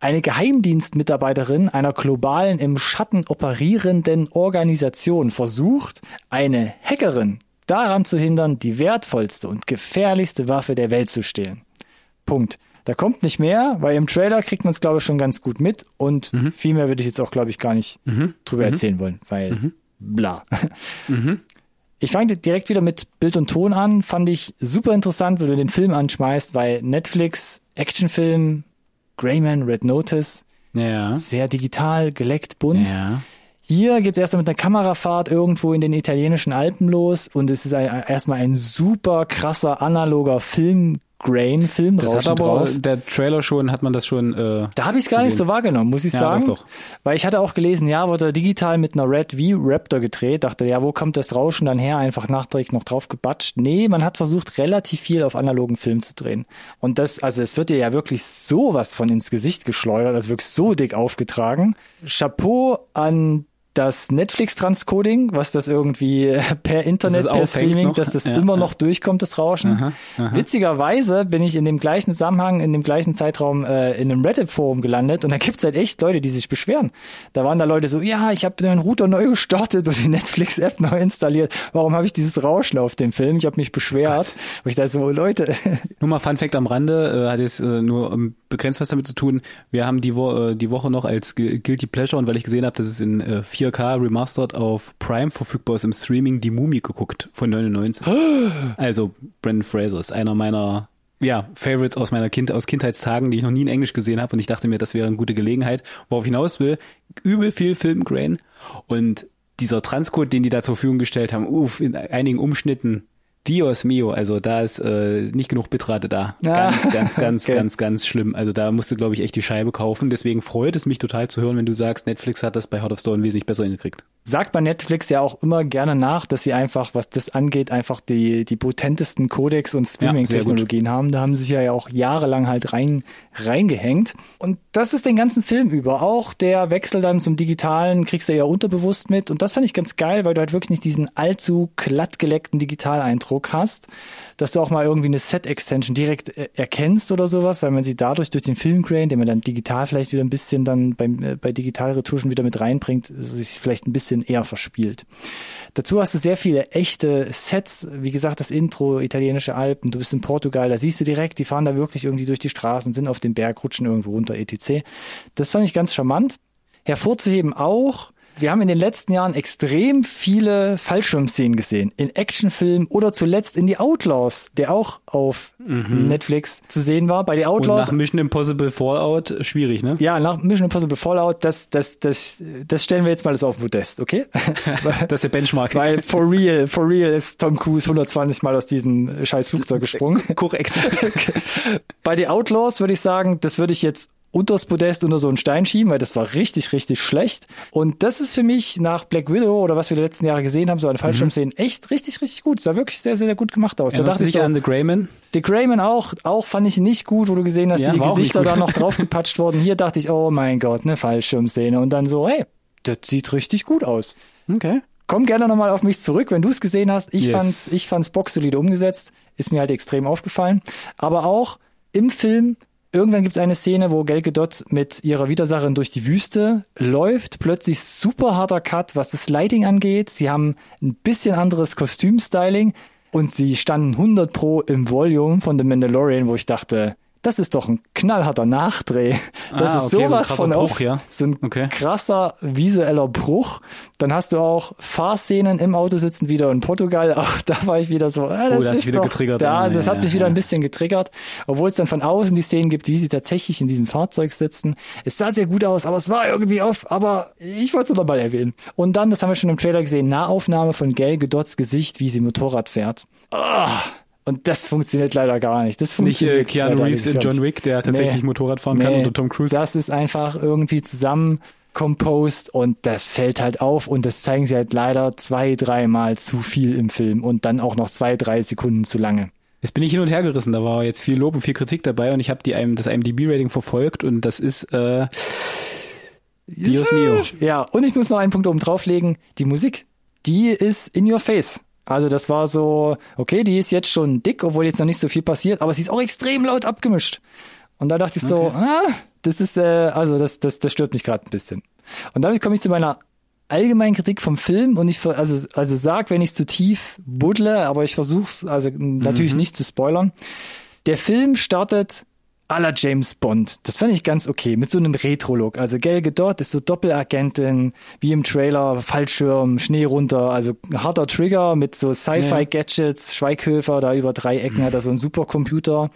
A: Eine Geheimdienstmitarbeiterin einer globalen im Schatten operierenden Organisation versucht, eine Hackerin daran zu hindern, die wertvollste und gefährlichste Waffe der Welt zu stehlen. Punkt. Da kommt nicht mehr, weil im Trailer kriegt man es, glaube ich, schon ganz gut mit und viel mehr würde ich jetzt auch, glaube ich, gar nicht drüber erzählen wollen, weil bla. Ich fange direkt wieder mit Bild und Ton an. Fand ich super interessant, wenn du den Film anschmeißt, weil Netflix, Actionfilm, Greyman, Red Notice,
B: Ja.
A: sehr digital, geleckt, bunt.
B: Ja.
A: Hier geht's erstmal mit einer Kamerafahrt irgendwo in den italienischen Alpen los und es ist ein, erstmal ein super krasser analoger Filmgrain,
B: Das hat aber
A: drauf.
B: der Trailer schon, hat man das schon. Äh,
A: Da habe ich es gar nicht
B: gesehen.
A: so wahrgenommen, muss ich
B: Ja,
A: sagen.
B: doch, doch.
A: Weil ich hatte auch gelesen, ja, wurde digital mit einer Red V Raptor gedreht. Dachte, ja, wo kommt das Rauschen dann her? Einfach nachträglich noch drauf gebatscht. Nee, man hat versucht, relativ viel auf analogen Film zu drehen. Und das, also es wird dir ja wirklich sowas von ins Gesicht geschleudert, also wirklich so dick aufgetragen. Chapeau an das Netflix-Transcoding, was das irgendwie äh, per Internet, per Streaming,
B: noch.
A: dass das
B: Ja,
A: immer
B: ja.
A: noch durchkommt, das Rauschen. Witzigerweise bin ich in dem gleichen Zusammenhang, in dem gleichen Zeitraum äh, in einem Reddit-Forum gelandet und da gibt's halt echt Leute, die sich beschweren. Da waren da Leute so, ja, ich habe meinen Router neu gestartet und die Netflix-App neu installiert. Warum habe ich dieses Rauschen auf dem Film? Ich habe mich beschwert. Und ich dachte so, Leute,
B: Nur mal Fun Fact am Rande, äh, hat jetzt äh, nur ähm, begrenzt was damit zu tun. Wir haben die, Wo äh, die Woche noch als Gu- Guilty Pleasure und weil ich gesehen habe, dass es in äh, 4K remastered auf Prime verfügbar ist im Streaming, die Mumie geguckt von 99. also Brandon Fraser ist einer meiner ja, Favorites aus meiner kind aus Kindheitstagen, die ich noch nie in Englisch gesehen habe und ich dachte mir, das wäre eine gute Gelegenheit. Worauf ich hinaus will, übel viel Filmgrain und dieser Transcode, den die da zur Verfügung gestellt haben, uff, in einigen Umschnitten Dios mio, also da ist äh, nicht genug Bitrate da.
A: Ah,
B: Ganz, ganz, ganz,
A: okay.
B: ganz, ganz schlimm. Also da musst du, glaube ich, echt die Scheibe kaufen. Deswegen freut es mich total zu hören, wenn du sagst, Netflix hat das bei Heart of Stone wesentlich besser hingekriegt.
A: Sagt man Netflix ja auch immer gerne nach, dass sie einfach, was das angeht, einfach die, die potentesten Codecs und Streaming-Technologien haben. Da haben sie sich ja auch jahrelang halt rein, reingehängt. Und das ist den ganzen Film über. Auch der Wechsel dann zum Digitalen kriegst du ja unterbewusst mit. Und das fand ich ganz geil, weil du halt wirklich nicht diesen allzu glattgeleckten Digitaleindruck hast, dass du auch mal irgendwie eine Set-Extension direkt äh, erkennst oder sowas, weil man sie dadurch durch den Filmgrain, den man dann digital vielleicht wieder ein bisschen dann beim, äh, bei Digitalretuschen wieder mit reinbringt, sich vielleicht ein bisschen eher verspielt. Dazu hast du sehr viele echte Sets, wie gesagt, das Intro, italienische Alpen, du bist in Portugal, da siehst du direkt, die fahren da wirklich irgendwie durch die Straßen, sind auf dem Berg, rutschen irgendwo runter, etc. Das fand ich ganz charmant. Hervorzuheben auch, Wir haben in den letzten Jahren extrem viele Fallschirmszenen gesehen. In Actionfilmen oder zuletzt in The Outlaws, der auch auf mhm. Netflix zu sehen war. Bei The Outlaws.
B: Und nach Mission Impossible Fallout schwierig, ne?
A: Ja, nach Mission Impossible Fallout, das, das, das, das stellen wir jetzt mal auf Modest, okay?
B: das ist der Benchmark.
A: Weil for real, for real ist Tom Cruise 120 Mal aus diesem scheiß Flugzeug gesprungen.
B: Korrekt.
A: Bei The Outlaws würde ich sagen, das würde ich jetzt unters Podest unter so einen Stein schieben, weil das war richtig, richtig schlecht. Und das ist für mich nach Black Widow oder was wir die letzten Jahre gesehen haben, so eine Fallschirmszenen, mhm. echt richtig, richtig gut. Es sah wirklich sehr, sehr, sehr gut gemacht aus.
B: Ja, da dachte ich so, an The Greyman?
A: The Greyman auch, auch fand ich nicht gut, wo du gesehen hast, ja, wie die Gesichter da noch draufgepatscht wurden. Hier dachte ich, oh mein Gott, eine Fallschirmszene. Und dann so, hey, das sieht richtig gut aus.
B: Okay.
A: Komm gerne nochmal auf mich zurück, wenn du es gesehen hast. Ich yes. fand's, ich fand's boxsolide umgesetzt. Ist mir halt extrem aufgefallen. Aber auch im Film Irgendwann gibt es eine Szene, wo Gal Gadot mit ihrer Widersacherin durch die Wüste läuft. Plötzlich super harter Cut, was das Lighting angeht. Sie haben ein bisschen anderes Kostümstyling und sie standen 100 pro im Volume von The Mandalorian, wo ich dachte, das ist doch ein knallharter Nachdreh. Das ah, ist okay, sowas so von Bruch, auf, ja. so ein okay. krasser visueller Bruch. Dann hast du auch Fahrszenen im Auto sitzen wieder in Portugal. Auch da war ich wieder so,
B: äh, das oh, das ist wieder doch, getriggert.
A: Da, das ja, hat mich wieder ein bisschen getriggert. Obwohl es dann von außen die Szenen gibt, wie sie tatsächlich in diesem Fahrzeug sitzen. Es sah sehr gut aus, aber es war irgendwie off. Aber ich wollte es noch mal erwähnen. Und dann, das haben wir schon im Trailer gesehen, Nahaufnahme von Gail Gedots Gesicht, wie sie Motorrad fährt. Oh, und das funktioniert leider gar nicht. Das funktioniert
B: nicht äh, Keanu Reeves in John Wick, der tatsächlich nee, Motorrad fahren nee, kann, oder Tom Cruise.
A: Das ist einfach irgendwie zusammen composed und das fällt halt auf und das zeigen sie halt leider zwei, dreimal zu viel im Film und dann auch noch zwei, drei Sekunden zu lange.
B: Jetzt bin ich hin und her gerissen, da war jetzt viel Lob und viel Kritik dabei und ich habe die das IMDb-Rating verfolgt und das ist äh, Dios mio.
A: Ja, und ich muss noch einen Punkt oben drauflegen. Die Musik, die ist in your face. Also das war so, okay, die ist jetzt schon dick, obwohl jetzt noch nicht so viel passiert, aber sie ist auch extrem laut abgemischt. Und da dachte ich so, okay. ah, das ist, äh, also das, das, das stört mich gerade ein bisschen. Und damit komme ich zu meiner allgemeinen Kritik vom Film und ich also also sag, wenn ich zu tief buddle, aber ich versuch's also natürlich mhm. nicht zu spoilern. Der Film startet aller James Bond. Das fand ich ganz okay, mit so einem Retro-Look. Also Gal Gadot ist so Doppelagentin, wie im Trailer, Fallschirm, Schnee runter, also harter Trigger mit so Sci-Fi-Gadgets, Schweighöfer, da über drei Ecken hat er so einen Supercomputer.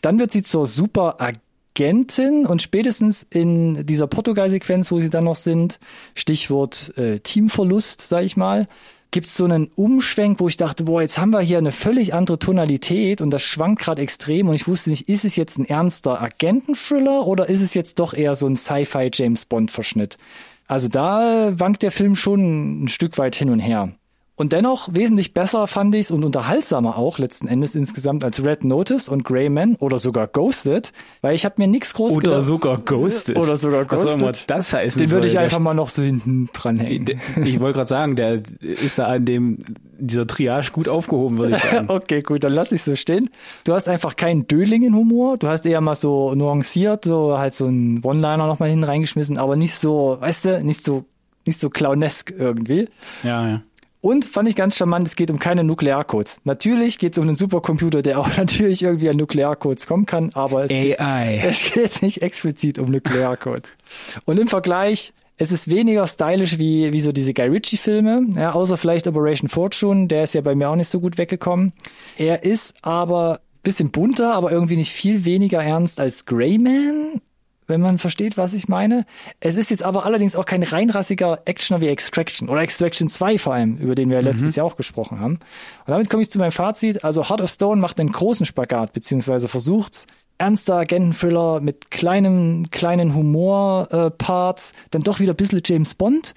A: Dann wird sie zur Superagentin und spätestens in dieser Portugal-Sequenz, wo sie dann noch sind, Stichwort äh, Teamverlust, sag ich mal, gibt es so einen Umschwenk, wo ich dachte, boah, jetzt haben wir hier eine völlig andere Tonalität und das schwankt gerade extrem und ich wusste nicht, ist es jetzt ein ernster Agenten-Thriller oder ist es jetzt doch eher so ein Sci-Fi-James-Bond-Verschnitt? Also da wankt der Film schon ein Stück weit hin und her. Und dennoch wesentlich besser fand ich es und unterhaltsamer auch letzten Endes insgesamt als Red Notice und Greyman oder sogar Ghosted, weil ich habe mir nichts groß
B: Oder sogar Ghosted.
A: Oder sogar Ghosted. Was auch immer
B: das heißen
A: Den würde ich einfach mal noch so hinten dranhängen.
B: Ich wollte gerade sagen, der ist da an dem dieser Triage gut aufgehoben, würde ich sagen.
A: okay, gut, dann lass ich so stehen. Du hast einfach keinen Dödlingen-Humor, du hast eher mal so nuanciert, so halt so einen One-Liner nochmal hin reingeschmissen, aber nicht so, weißt du, nicht so nicht so clownesk irgendwie.
B: Ja, ja.
A: Und fand ich ganz charmant, es geht um keine Nuklearcodes. Natürlich geht es um einen Supercomputer, der auch natürlich irgendwie an Nuklearcodes kommen kann, aber es,
B: AI.
A: Geht, es geht nicht explizit um Nuklearcodes. Und im Vergleich, es ist weniger stylisch wie, wie so diese Guy Ritchie-Filme, ja, außer vielleicht Operation Fortune, der ist ja bei mir auch nicht so gut weggekommen. Er ist aber bisschen bunter, aber irgendwie nicht viel weniger ernst als Greyman wenn man versteht, was ich meine. Es ist jetzt aber allerdings auch kein reinrassiger Actioner wie Extraction oder Extraction 2 vor allem, über den wir mhm. letztes Jahr auch gesprochen haben. Und damit komme ich zu meinem Fazit. Also Heart of Stone macht einen großen Spagat, beziehungsweise versucht's, ernster Agenten-Thriller mit kleinem, kleinen Humor-Parts, äh, dann doch wieder ein bisschen James Bond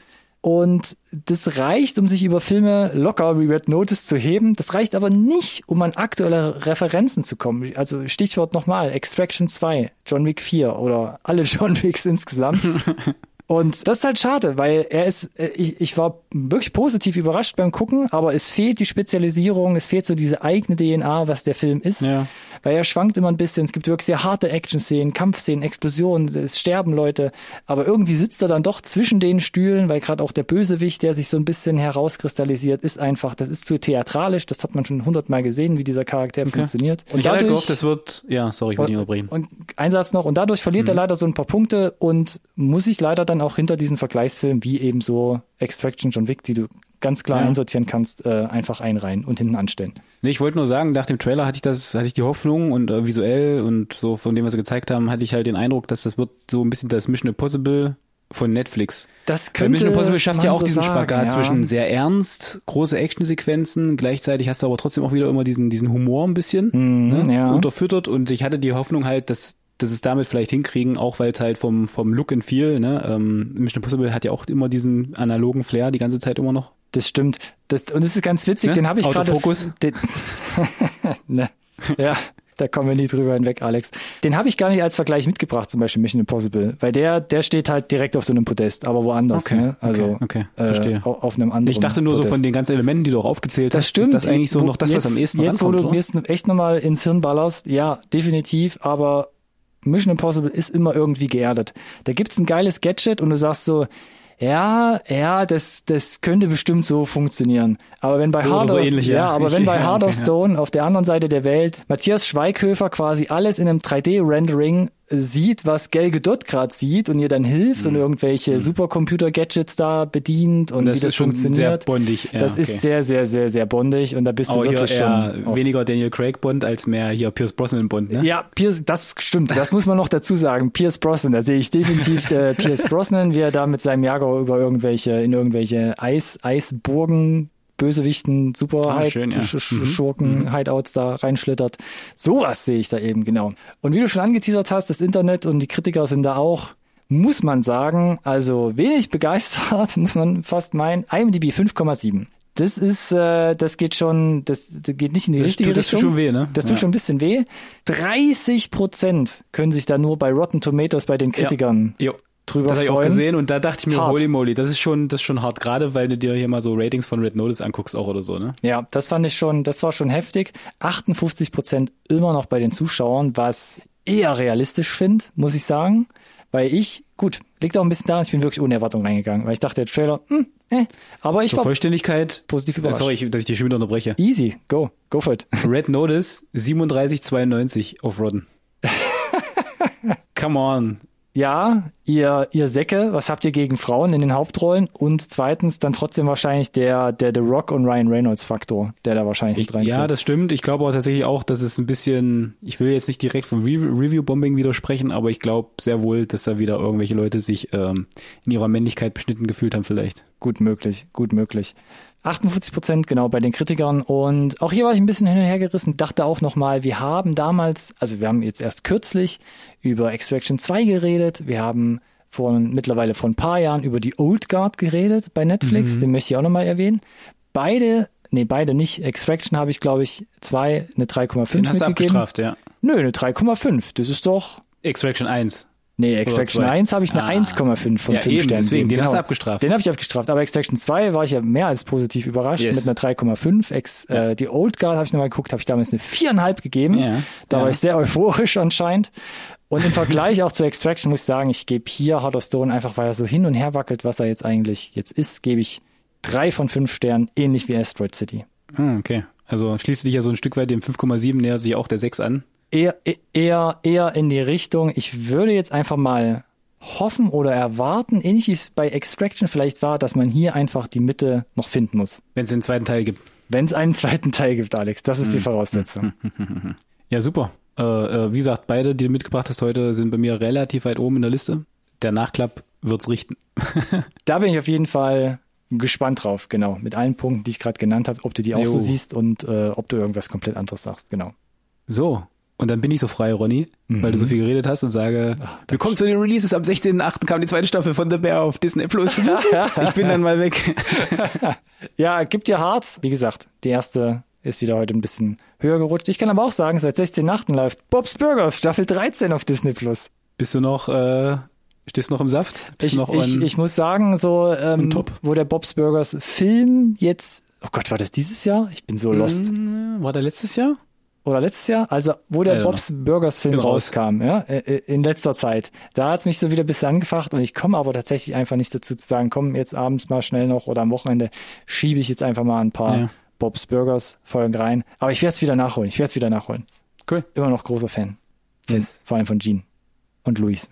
A: und das reicht, um sich über Filme locker wie Red Notice zu heben. Das reicht aber nicht, um an aktuelle Referenzen zu kommen. Also Stichwort nochmal, Extraction 2, John Wick 4 oder alle John Wicks insgesamt. Und das ist halt schade, weil er ist, äh, ich, ich war wirklich positiv überrascht beim Gucken, aber es fehlt die Spezialisierung, es fehlt so diese eigene DNA, was der Film ist. Ja. weil er schwankt immer ein bisschen. Es gibt wirklich sehr harte Action-Szenen, Kampfszenen, Explosionen, es sterben Leute, aber irgendwie sitzt er dann doch zwischen den Stühlen, weil gerade auch der Bösewicht, der sich so ein bisschen herauskristallisiert, ist einfach, das ist zu theatralisch, das hat man schon hundertmal gesehen, wie dieser Charakter okay. funktioniert.
B: Und ich dadurch, hatte gehofft, das wird, ja, sorry, ich wollte nicht überbringen.
A: Und ein Satz noch, und dadurch verliert mhm. er leider so ein paar Punkte und muss sich leider dann auch hinter diesen Vergleichsfilmen wie eben so Extraction, John Wick, die du ganz klar ja. einsortieren kannst, äh, einfach einreihen und hinten anstellen.
B: Nee, ich wollte nur sagen, nach dem Trailer hatte ich das, hatte ich die Hoffnung und äh, visuell und so von dem, was sie gezeigt haben, hatte ich halt den Eindruck, dass das wird so ein bisschen das Mission Impossible von Netflix.
A: Das könnte Weil Mission
B: Impossible schafft ja auch
A: so
B: diesen
A: sagen,
B: Spagat
A: ja.
B: zwischen sehr ernst, große Actionsequenzen, gleichzeitig hast du aber trotzdem auch wieder immer diesen, diesen Humor ein bisschen
A: Mhm,
B: ne,
A: ja.
B: unterfüttert und ich hatte die Hoffnung halt, dass dass es damit vielleicht hinkriegen, auch weil es halt vom, vom Look and Feel, ne, ähm, Mission Impossible hat ja auch immer diesen analogen Flair die ganze Zeit immer noch.
A: Das stimmt. Das, und das ist ganz witzig,
B: Ne?
A: den habe ich gerade.
B: Autofokus?
A: Den, ne. Ja, da kommen wir nie drüber hinweg, Alex. Den habe ich gar nicht als Vergleich mitgebracht, zum Beispiel Mission Impossible, weil der, der steht halt direkt auf so einem Podest, aber woanders.
B: Okay,
A: ne? Also
B: okay, okay,
A: äh,
B: verstehe.
A: auf, auf einem anderen.
B: Ich dachte nur so
A: Podest.
B: von den ganzen Elementen, die du auch aufgezählt
A: Das
B: hast,
A: stimmt.
B: ist das eigentlich so
A: Wo-
B: noch das, was
A: jetzt,
B: am ehesten
A: Jetzt, wo
B: rankommt,
A: du
B: oder?
A: mir echt nochmal ins Hirn ballerst, ja, definitiv, aber Mission Impossible ist immer irgendwie geerdet. Da gibt's ein geiles Gadget und du sagst so, ja, ja, das, das könnte bestimmt so funktionieren. Aber wenn bei
B: So
A: Harder,
B: so ähnlich,
A: ja,
B: ja.
A: aber
B: Ich-
A: wenn bei
B: ja, okay, ja.
A: Stone auf der anderen Seite der Welt Matthias Schweighöfer quasi alles in einem 3D-Rendering sieht, was Gal Gadot gerade sieht und ihr dann hilft und irgendwelche Supercomputer-Gadgets da bedient und,
B: Mhm. das
A: wie das funktioniert.
B: sehr bondig. Ja,
A: das
B: okay.
A: ist sehr, sehr, sehr, sehr bondig und da bist du
B: hier
A: wirklich schon.
B: weniger Daniel Craig Bond als mehr hier Pierce Brosnan Bond, ne?
A: ja, Pierce, das stimmt. Das muss man noch dazu sagen. Pierce Brosnan, da sehe ich definitiv äh, Pierce Brosnan, wie er da mit seinem Jaguar über irgendwelche in irgendwelche Eis Eisburgen Bösewichten, Super
B: Ah,
A: Hyde,
B: schön, ja.
A: Sch Sch
B: Mhm.
A: Schurken, Hideouts da reinschlittert. Sowas sehe ich da eben genau. Und wie du schon angeteasert hast, das Internet und die Kritiker sind da auch, muss man sagen, also wenig begeistert, muss man fast meinen. IMDb 5,7. Das ist, äh, das geht schon, das, das geht nicht in die
B: Das
A: richtige
B: tut- das tut
A: Richtung.
B: schon weh, ne?
A: Das tut
B: Ja.
A: schon ein bisschen weh. 30 Prozent können sich da nur bei Rotten Tomatoes bei den Kritikern
B: Jo.
A: Drüber
B: Das habe ich auch gesehen und da dachte ich mir,
A: Hart.
B: holy moly, das ist schon, das ist schon hart, gerade weil du dir hier mal so Ratings von Red Notice anguckst auch oder so, ne?
A: Ja, das fand ich schon, das war schon heftig. 58 Prozent immer noch bei den Zuschauern, was eher realistisch finde, muss ich sagen. Weil ich, gut, liegt auch ein bisschen daran, ich bin wirklich ohne Erwartung reingegangen, weil ich dachte, der Trailer, hm, äh, aber ich
B: Zur
A: war
B: Vollständigkeit,
A: positiv
B: äh,
A: überrascht.
B: sorry, dass ich dich schon wieder unterbreche.
A: Easy, go, go for it.
B: Red Notice 37,92 auf Rodden. Come on.
A: Ja, ihr, ihr Säcke, was habt ihr gegen Frauen in den Hauptrollen? Und zweitens dann trotzdem wahrscheinlich der, der The Rock und Ryan Reynolds Faktor, der da wahrscheinlich
B: Ich,
A: mit reinzieht.
B: ja, das stimmt. Ich glaube aber tatsächlich auch, dass es ein bisschen, ich will jetzt nicht direkt vom Re Review-Bombing widersprechen, aber ich glaube sehr wohl, dass da wieder irgendwelche Leute sich ähm, in ihrer Männlichkeit beschnitten gefühlt haben vielleicht.
A: Gut möglich, gut möglich. 58 Prozent genau bei den Kritikern und auch hier war ich ein bisschen hin und her gerissen, dachte auch nochmal, wir haben damals, also wir haben jetzt erst kürzlich über Extraction 2 geredet, wir haben vor, mittlerweile vor ein paar Jahren über die Old Guard geredet bei Netflix, den möchte ich auch nochmal erwähnen. Beide, nee, beide nicht, Extraction habe ich glaube ich zwei, eine 3,5
B: Den hast du
A: mitgegeben.
B: abgestraft, ja.
A: Nö, eine 3,5, das ist doch,
B: Extraction 1.
A: Nee, Extraction
B: zwei.
A: 1 habe ich eine
B: Ah.
A: 1,5 von
B: Ja,
A: 5
B: eben,
A: Sternen.
B: deswegen, den hast du abgestraft.
A: Den habe ich abgestraft. Aber Extraction 2 war ich ja mehr als positiv überrascht
B: Yes.
A: mit einer 3,5. Ex, äh, die Old Guard habe ich nochmal geguckt, habe ich damals eine 4,5 gegeben.
B: Ja,
A: Da
B: ja.
A: war ich sehr euphorisch anscheinend. Und im Vergleich auch zu Extraction muss ich sagen, ich gebe hier Heart of Stone einfach, weil er so hin und her wackelt, was er jetzt eigentlich jetzt ist, gebe ich drei von fünf Sternen, ähnlich wie Asteroid City.
B: Hm, okay. Also schließt dich ja so ein Stück weit dem 5,7 näher sich auch der 6 an.
A: Eher, eher, eher in die Richtung, ich würde jetzt einfach mal hoffen oder erwarten, ähnlich wie es bei Extraction vielleicht war, dass man hier einfach die Mitte noch finden muss.
B: Wenn es den zweiten Teil gibt.
A: Wenn es einen zweiten Teil gibt, Alex, das ist die Voraussetzung.
B: Ja, super. Äh, äh, wie gesagt, beide, die du mitgebracht hast heute, sind bei mir relativ weit oben in der Liste. Der Nachklapp wird's richten.
A: Da bin ich auf jeden Fall gespannt drauf, genau. Mit allen Punkten, die ich gerade genannt habe, ob du die auch
B: Jo.
A: so siehst und äh, ob du irgendwas komplett anderes sagst, genau.
B: So. Und dann bin ich so frei, Ronny, weil
A: Mhm.
B: du so viel geredet hast und sage, wir kommen zu den Releases. Am 16.8. kam die zweite Staffel von The Bear auf Disney Plus. ich bin dann mal weg.
A: Ja, gibt dir hart. Wie gesagt, die erste ist wieder heute ein bisschen höher gerutscht. Ich kann aber auch sagen, seit 16.8. läuft Bob's Burgers Staffel 13 auf Disney Plus.
B: Bist du noch, äh, stehst du noch im Saft? Bist
A: Ich,
B: du noch
A: ich, ich muss sagen, so, ähm,
B: Top.
A: wo der Bob's Burgers Film jetzt, oh Gott, war das dieses Jahr? Ich bin so lost.
B: Hm, War der letztes Jahr?
A: Oder letztes Jahr, also wo der. Bob's Burgers Film rauskam, ja, äh, äh, in letzter Zeit. Da hat's mich so wieder ein bisschen angefacht und ich komme aber tatsächlich einfach nicht dazu zu sagen, komm jetzt abends mal schnell noch oder am Wochenende schiebe ich jetzt einfach mal ein paar
B: Ja.
A: Bob's Burgers Folgen rein. Aber ich werde es wieder nachholen. Ich werde es wieder nachholen.
B: Cool.
A: Immer noch großer Fan.
B: Yes.
A: Vor allem von Gene und Luis.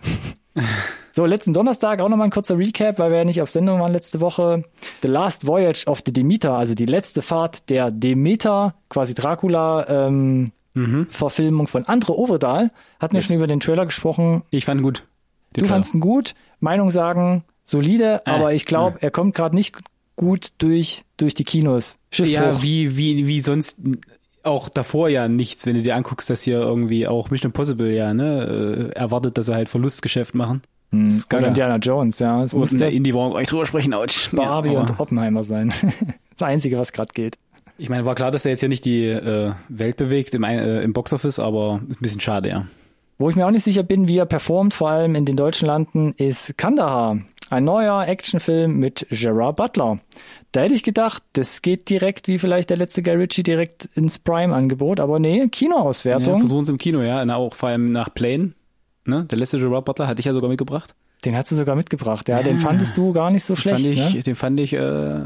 A: so, letzten Donnerstag auch nochmal ein kurzer Recap, weil wir ja nicht auf Sendung waren letzte Woche. The Last Voyage of the Demeter, also die letzte Fahrt der Demeter, quasi Dracula, ähm, Verfilmung von Andre Overdahl. Hatten wir
B: Yes.
A: schon über den Trailer gesprochen.
B: Ich fand ihn gut. Den
A: Du fandst ihn gut, Meinung sagen, solide,
B: Äh,
A: aber ich glaube, er kommt gerade nicht gut durch, durch die Kinos. Schiffbruch.
B: Ja, wie, wie, wie sonst auch davor ja nichts, wenn du dir anguckst, dass hier irgendwie auch Mission Impossible ja, ne, äh, erwartet, dass sie halt Verlustgeschäft machen.
A: Hm,
B: ist
A: Oder. Indiana Jones, ja. Es
B: in
A: musste
B: der Indie wollen wir euch drüber sprechen, ouch.
A: Barbie
B: ja,
A: und Oppenheimer sein. das Einzige, was gerade geht.
B: Ich meine, war klar, dass er jetzt ja nicht die äh, Welt bewegt im, äh, im Boxoffice, aber ein bisschen schade, ja.
A: Wo ich mir auch nicht sicher bin, wie er performt, vor allem in den deutschen Landen, ist Kandahar. Ein neuer Actionfilm mit Gerard Butler. Da hätte ich gedacht, das geht direkt, wie vielleicht der letzte Guy Ritchie, direkt ins Prime-Angebot. Aber nee,
B: ja
A: Kinoauswertung.
B: versuchen es im Kino, ja. Auch vor allem nach Plane. Ne? Der letzte Gerard Butler hatte ich ja sogar mitgebracht.
A: den hast du sogar mitgebracht. Ja, den fandest du gar nicht so schlecht.
B: fand ich,
A: ne?
B: Den fand ich äh,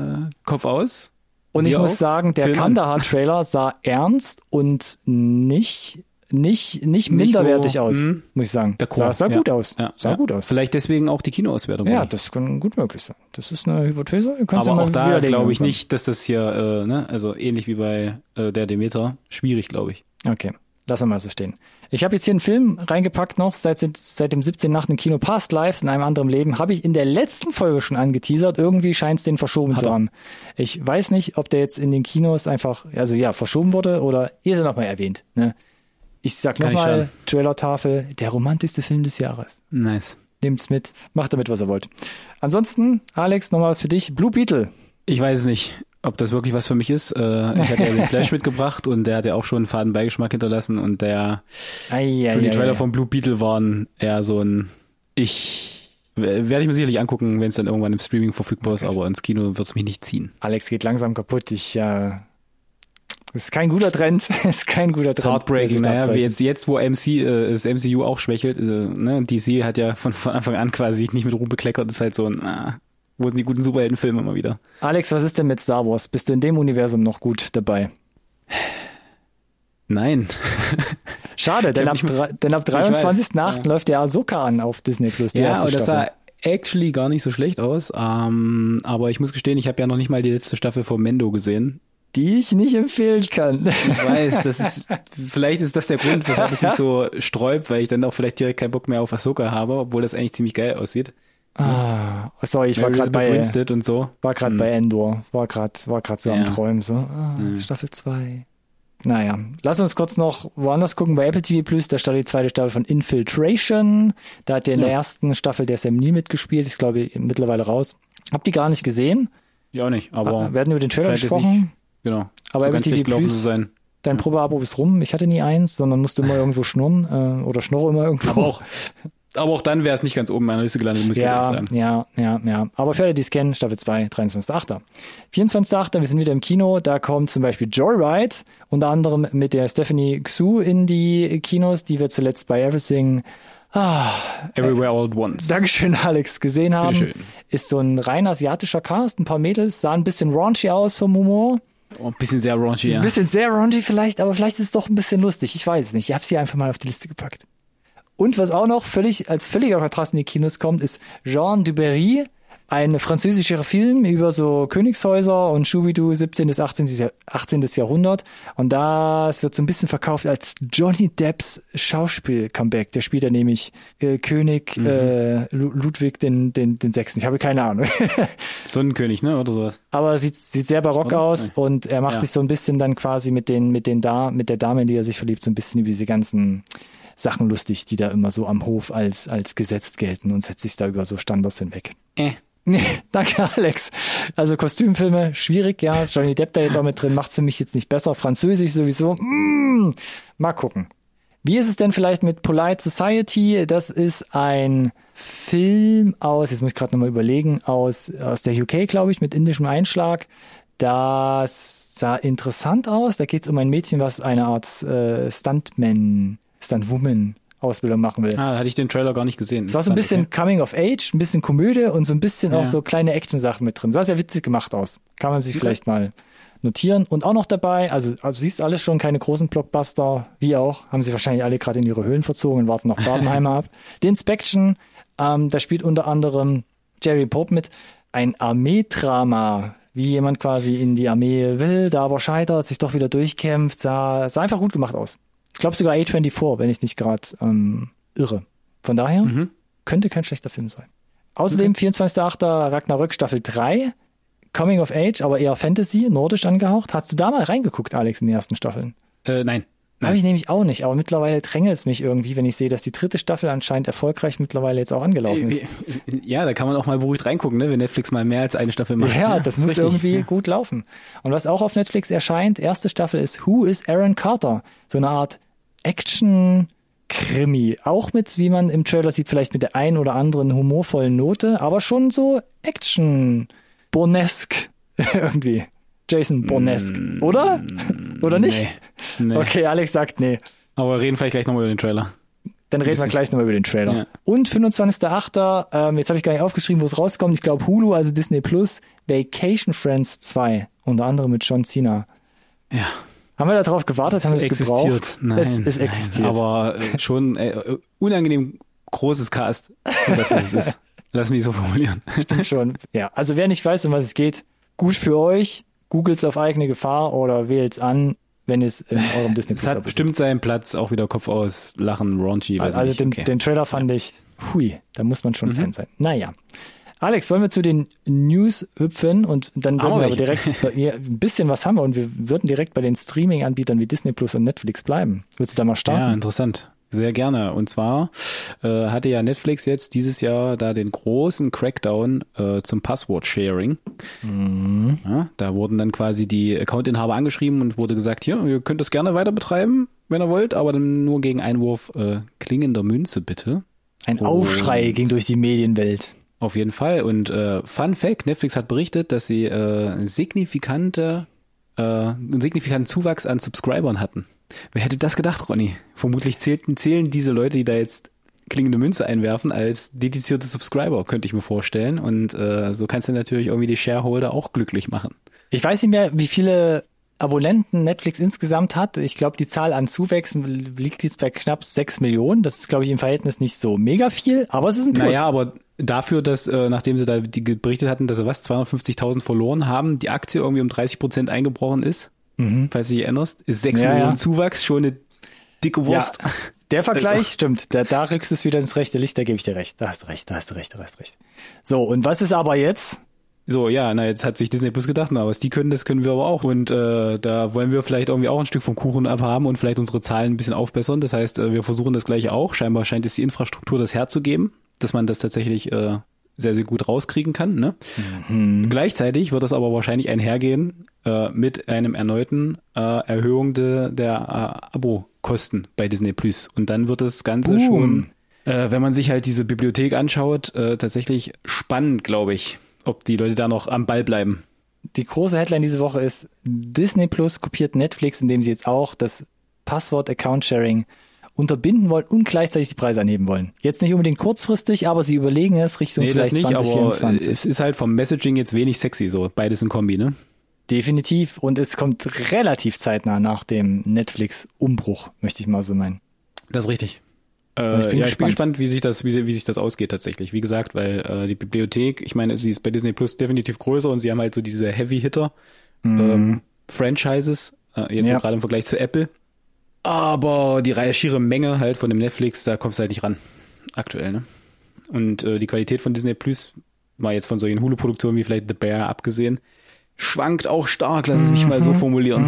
B: Kopf aus.
A: Und ich
B: Dir
A: muss
B: auch?
A: sagen, der. Kandahar-Trailer sah ernst und nicht, nicht, nicht
B: Nicht
A: minderwertig
B: so,
A: aus,
B: hm,
A: muss ich sagen.
B: Der
A: Sah, sah
B: ja.
A: gut aus.
B: Ja,
A: sah
B: ja.
A: gut aus.
B: Vielleicht deswegen auch die Kinoauswertung.
A: Ja, das kann gut möglich sein. Das ist eine Hypothese.
B: Aber auch da glaube ich
A: irgendwann.
B: nicht, dass das hier, äh, ne, also ähnlich wie bei äh, der Demeter, schwierig, glaube ich.
A: Okay, lassen wir mal so stehen. Ich habe jetzt hier einen Film reingepackt noch, seit, seit dem 17. Nacht im Kino Past Lives in einem anderen Leben. Habe ich in der letzten Folge schon angeteasert. Irgendwie scheint es den verschoben
B: Hat
A: zu
B: er.
A: haben. Ich weiß nicht, ob der jetzt in den Kinos einfach, also ja, verschoben wurde oder ist er nochmal erwähnt. Ne? Ich sag nochmal. Trailer-Tafel, der romantischste Film des Jahres.
B: Nice.
A: Nehmt's mit, macht damit, was ihr wollt. Ansonsten, Alex, nochmal was für dich. Blue Beetle.
B: Ich weiß es nicht, ob das wirklich was für mich ist. Äh, ich hatte ja den Flash mitgebracht und der hat ja auch schon einen faden Beigeschmack hinterlassen und der
A: Ei,
B: schon die Trailer von Blue Beetle waren eher so ein ich werde ich mir sicherlich angucken, wenn es dann irgendwann im Streaming verfügbar ist, aber ins Kino wird es mich nicht ziehen.
A: Alex geht langsam kaputt. Ich, äh, das ist kein guter Trend. Das ist kein guter Trend.
B: Heartbreaking, naja, wie jetzt, jetzt wo MC, äh, das MCU auch schwächelt, äh, ne, DC hat ja von, von Anfang an quasi nicht mit Ruhm bekleckert, ist halt so ein, ah, wo sind die guten Superheldenfilme immer wieder?
A: Alex, was ist denn mit Star Wars? Bist du in dem Universum noch gut dabei?
B: Nein.
A: Schade, denn ab, denn ab
B: weiß,
A: 23.8. läuft der Ahsoka an auf Disney Plus, die
B: ja,
A: erste
B: aber das
A: Staffel.
B: sah actually gar nicht so schlecht aus. Ähm, aber ich muss gestehen, ich habe ja noch nicht mal die letzte Staffel von Mendo gesehen.
A: die ich nicht empfehlen kann.
B: Ich weiß, das ist, vielleicht ist das der Grund, weshalb es mich so sträubt, weil ich dann auch vielleicht direkt keinen Bock mehr auf Ahsoka habe, obwohl das eigentlich ziemlich geil aussieht.
A: Ah, sorry, ich war gerade bei,
B: Winstead und so.
A: war grad bei Endor, war gerade war grad so am
B: Ja.
A: Träumen, so, ah, Staffel 2. Naja, lass uns kurz noch woanders gucken. Bei Apple TV Plus, da startet die zweite Staffel von Infiltration. Da hat ja in
B: Ja.
A: der ersten Staffel der Sam Neill mitgespielt, ist glaube ich mittlerweile raus. Hab die gar nicht gesehen.
B: Ich auch nicht, aber
A: Wir hatten über den Trailer gesprochen.
B: genau.
A: Aber
B: so
A: Apple TV Plus-
B: sein.
A: Dein Probeabo ist rum. Ich hatte nie eins, sondern musste immer irgendwo schnurren äh, oder schnurre immer irgendwo.
B: Aber auch, aber auch dann wäre es nicht ganz oben in meiner Liste gelandet, muss ich
A: Ja,
B: sagen.
A: ja, ja, ja. Aber für alle, die es kennen, Staffel 2, 23.8. 24.8. Wir sind wieder im Kino. Da kommt zum Beispiel Joyride, unter anderem mit der Stephanie Xu in die Kinos, die wir zuletzt bei Everything,
B: Everywhere All at Once.
A: Dankeschön, Alex, gesehen haben.
B: Bitteschön.
A: Ist so ein rein asiatischer Cast, ein paar Mädels, sah ein bisschen raunchy aus vom Humor.
B: Oh, ein bisschen sehr raunchy,
A: Ist
B: ja.
A: ein bisschen sehr raunchy vielleicht, aber vielleicht ist es doch ein bisschen lustig. Ich weiß es nicht. Ich habe sie einfach mal auf die Liste gepackt. Und was auch noch völlig als völliger Kontrast in die Kinos kommt, ist Jean Duberry, ein französischer Film über so Königshäuser und Schubidu 17. bis 18. Jahr- 18. Jahrhundert. Und das wird so ein bisschen verkauft als Johnny Depps Schauspiel-Comeback. Der spielt ja nämlich äh, König äh, Lu- Ludwig den, den, den Sechsten. Ich habe keine Ahnung.
B: Sonnenkönig, ne, oder sowas.
A: aber sieht, sieht sehr barock
B: Oder?
A: aus
B: Nee.
A: und er macht
B: Ja.
A: sich so ein bisschen dann quasi mit den, mit den da, mit der Dame, in die er sich verliebt, so ein bisschen über diese ganzen Sachen lustig, die da immer so am Hof als, als gesetzt gelten und setzt sich da über so Standards hinweg.
B: Äh.
A: Nee, danke Alex. Also Kostümfilme, schwierig, ja. Johnny Depp da jetzt auch mit drin, macht's für mich jetzt nicht besser. Französisch sowieso. Mm, mal gucken. Wie ist es denn vielleicht mit Polite Society? Das ist ein Film aus, jetzt muss ich gerade nochmal überlegen, aus, aus der UK, glaube ich, mit indischem Einschlag. Das sah interessant aus. Da geht es um ein Mädchen, was eine Art äh, Stuntman, Stuntwoman Ausbildung machen will.
B: Ah, da hatte ich den Trailer gar nicht gesehen.
A: Es war so ein bisschen
B: Okay.
A: Coming of Age, ein bisschen Komödie und so ein bisschen auch
B: Ja.
A: so kleine Action-Sachen mit drin. Sah sehr witzig gemacht aus. Kann man sich vielleicht mal notieren. Und auch noch dabei, also, also siehst alles schon keine großen Blockbuster, wie auch, haben sie wahrscheinlich alle gerade in ihre Höhlen verzogen und warten noch Badenheimer ab. The Inspection, ähm, da spielt unter anderem Jerry Pope mit. Ein Armeedrama, wie jemand quasi in die Armee will, da aber scheitert, sich doch wieder durchkämpft, sah, sah einfach gut gemacht aus. Ich glaube sogar A24, wenn ich nicht gerade ähm, irre. Von daher
B: Mhm.
A: könnte kein schlechter Film sein. Außerdem 24.8. Ragnarök Staffel 3, Coming of Age, aber eher Fantasy, nordisch angehaucht. Hast du da mal reingeguckt, Alex, in die ersten Staffeln?
B: Äh, nein.
A: Habe ich nämlich auch nicht, aber mittlerweile drängelt es mich irgendwie, wenn ich sehe, dass die dritte Staffel anscheinend erfolgreich mittlerweile jetzt auch angelaufen ist.
B: Ja, da kann man auch mal beruhigt reingucken, ne? wenn Netflix mal mehr als eine Staffel macht.
A: Ja, das muss
B: ist richtig.
A: irgendwie gut laufen. Und was auch auf Netflix erscheint, erste Staffel ist Who is Aaron Carter? So eine Art Action-Krimi. Auch mit, wie man im Trailer sieht, vielleicht mit der ein oder anderen humorvollen Note, aber schon so Action-Bornesk irgendwie. Jason Bornesk, oder? Oder nicht?
B: Nee, nee.
A: Okay, Alex sagt nee.
B: Aber wir reden vielleicht gleich nochmal über den Trailer.
A: Dann reden wir gleich nochmal über den Trailer.
B: Ja.
A: Und 25.8., ähm, jetzt habe ich gar nicht aufgeschrieben, wo es rauskommt. Ich glaube Hulu, also Disney Plus, Vacation Friends 2, unter anderem mit John Cena.
B: Ja.
A: Haben wir darauf gewartet? Haben wir das
B: existiert.
A: gebraucht?
B: Nein,
A: es, es
B: nein,
A: existiert.
B: Aber äh, schon äh, unangenehm großes Cast für das, was es ist. Lass mich so formulieren.
A: Stimmt schon. Ja, also wer nicht weiß, um was es geht, gut für euch. Googelt's auf eigene Gefahr oder wählt's an, wenn es in eurem Disney
B: Es
A: Plus
B: hat
A: Abo
B: bestimmt seinen Platz, auch wieder Kopf aus, Lachen, Raunchy.
A: Also
B: ich
A: den,
B: okay. Mhm.
A: den Trailer fand ich, hui, da muss man schon Fan sein. Naja. Alex, wollen wir zu den News hüpfen und dann würden wir aber direkt, bei, ja, ein bisschen was haben wir und wir würden direkt bei den Streaming-Anbietern wie Disney Plus und Netflix bleiben. Willst du da mal
B: Ja,
A: starten?
B: interessant. Sehr gerne. Und zwar äh, hatte ja Netflix jetzt dieses Jahr da den großen Crackdown äh, zum Passwort-Sharing.
A: Mhm.
B: Ja, da wurden dann quasi die Accountinhaber angeschrieben und wurde gesagt, hier, ihr könnt das gerne weiter betreiben, wenn ihr wollt, aber dann nur gegen Einwurf äh, klingender Münze bitte.
A: Ein
B: Und-
A: Aufschrei ging durch die Medienwelt.
B: Auf jeden Fall. Und äh, Fun Fact, Netflix hat berichtet, dass sie äh, signifikante, äh, einen signifikanten Zuwachs an Subscribern hatten. Wer hätte das gedacht, Ronny? Vermutlich zählten, zählen diese Leute, die da jetzt klingende Münze einwerfen, als dedizierte Subscriber, könnte ich mir vorstellen. Und äh, so kannst du natürlich irgendwie die Shareholder auch glücklich machen.
A: Ich weiß nicht mehr, wie viele Abonnenten Netflix insgesamt hat. Ich glaube, die Zahl an Zuwächsen liegt jetzt bei knapp 6 Millionen. Das ist, glaube ich, im Verhältnis nicht so mega viel, aber es ist ein Plus.
B: Naja, aber dafür, dass, äh, nachdem sie da die berichtet hatten, dass sie was, 250.000 verloren haben, die Aktie irgendwie um 30 Prozent eingebrochen ist, falls du dich erinnerst, ist 6
A: Mhm. Ja,
B: Millionen
A: ja.
B: Zuwachs schon eine dicke Wurst.
A: Ja, der Vergleich
B: Also-
A: stimmt. Da, da rückst du es wieder ins rechte Licht, da gebe ich dir recht. Da hast du recht, da hast du recht, da hast du recht. So, und was ist aber jetzt?
B: So, ja, na, jetzt hat sich Disney Plus gedacht, na, was die können, das können wir aber auch. Und äh, da wollen wir vielleicht irgendwie auch ein Stück vom Kuchen abhaben und vielleicht unsere Zahlen ein bisschen aufbessern. Das heißt, äh, wir versuchen das gleiche auch. Scheinbar scheint es die Infrastruktur das herzugeben, dass man das tatsächlich äh, sehr, sehr gut rauskriegen kann. Ne? Gleichzeitig wird das aber wahrscheinlich einhergehen äh, mit einem erneuten äh, Erhöhung de, der äh, Abo-Kosten bei Disney Plus. Und dann wird das Ganze
A: Boom.
B: schon, äh, wenn man sich halt diese Bibliothek anschaut, äh, tatsächlich spannend, glaube ich, ob die Leute da noch am Ball bleiben.
A: Die große Headline diese Woche ist, Disney Plus kopiert Netflix, indem sie jetzt auch das Passwort Account Sharing unterbinden wollen und gleichzeitig die Preise anheben wollen. Jetzt nicht unbedingt kurzfristig, aber sie überlegen es Richtung
B: Nee, das
A: vielleicht
B: nicht, aber
A: 2024.
B: es ist halt vom Messaging jetzt wenig sexy, so beides in Kombi, ne?
A: Definitiv. Und es kommt relativ zeitnah nach dem Netflix-Umbruch, möchte ich mal so meinen.
B: Das ist richtig.
A: Ich
B: Äh,
A: bin
B: ja, ich bin
A: gespannt.
B: gespannt, wie sich das, wie, wie sich das ausgeht tatsächlich. Wie gesagt, weil äh, die Bibliothek, ich meine, sie ist bei Disney Plus definitiv größer und sie haben halt so diese Heavy Hitter ähm, Franchises, äh, jetzt
A: Ja.
B: gerade im Vergleich zu Apple. Aber die reihe schiere Menge halt von dem Netflix, da kommst du halt nicht ran. Aktuell, ne? Und äh, die Qualität von Disney Plus, mal jetzt von solchen Hulu-Produktionen wie vielleicht The Bear abgesehen, schwankt auch stark, lass es mich mal so formulieren.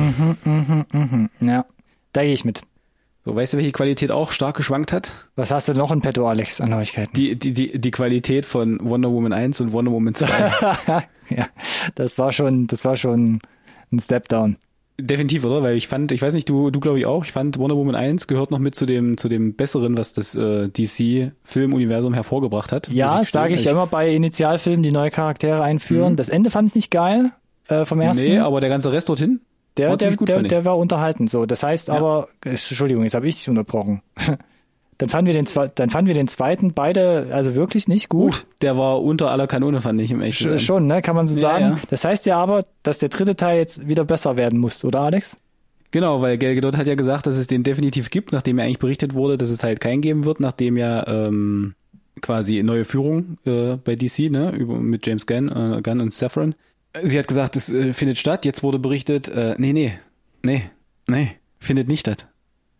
A: Ja, da gehe ich mit.
B: So, weißt du, welche Qualität auch stark geschwankt hat?
A: Was hast du noch in petto, Alex, an Neuigkeiten?
B: Die, die, die, die Qualität von Wonder Woman 1 und Wonder Woman 2.
A: ja, das war schon, das war schon ein Step down.
B: Definitiv, oder? Weil ich fand, ich weiß nicht, du, du glaube ich auch, ich fand Wonder Woman 1 gehört noch mit zu dem, zu dem Besseren, was das äh, DC-Filmuniversum hervorgebracht hat.
A: Ja, das sage ich
B: gestehen.
A: immer bei Initialfilmen, die neue Charaktere einführen. Das Ende fand ich nicht geil. äh, vom ersten.
B: Nee, aber der ganze Rest dorthin,
A: der,
B: war
A: der, der, der war unterhalten. So, das heißt
B: Ja.
A: aber, Entschuldigung, jetzt habe ich dich unterbrochen. dann fanden wir den dann fanden wir den zweiten beide also wirklich nicht gut.
B: gut, der war unter aller Kanone, fand ich im echten
A: Sch- Schon, ne, kann man so
B: Ja,
A: sagen.
B: ja.
A: Das heißt ja aber, dass der dritte Teil jetzt wieder besser werden muss, oder Alex?
B: Genau, weil Gal Gadot hat ja gesagt, dass es den definitiv gibt, nachdem ja eigentlich berichtet wurde, dass es halt keinen geben wird, nachdem ja ähm, quasi neue Führung äh, bei DC, ne, über, mit James Gunn, äh, Gunn und Saffron. Sie hat gesagt, es äh, findet statt. Jetzt wurde berichtet, äh, nee, nee, nee, nee, findet nicht statt.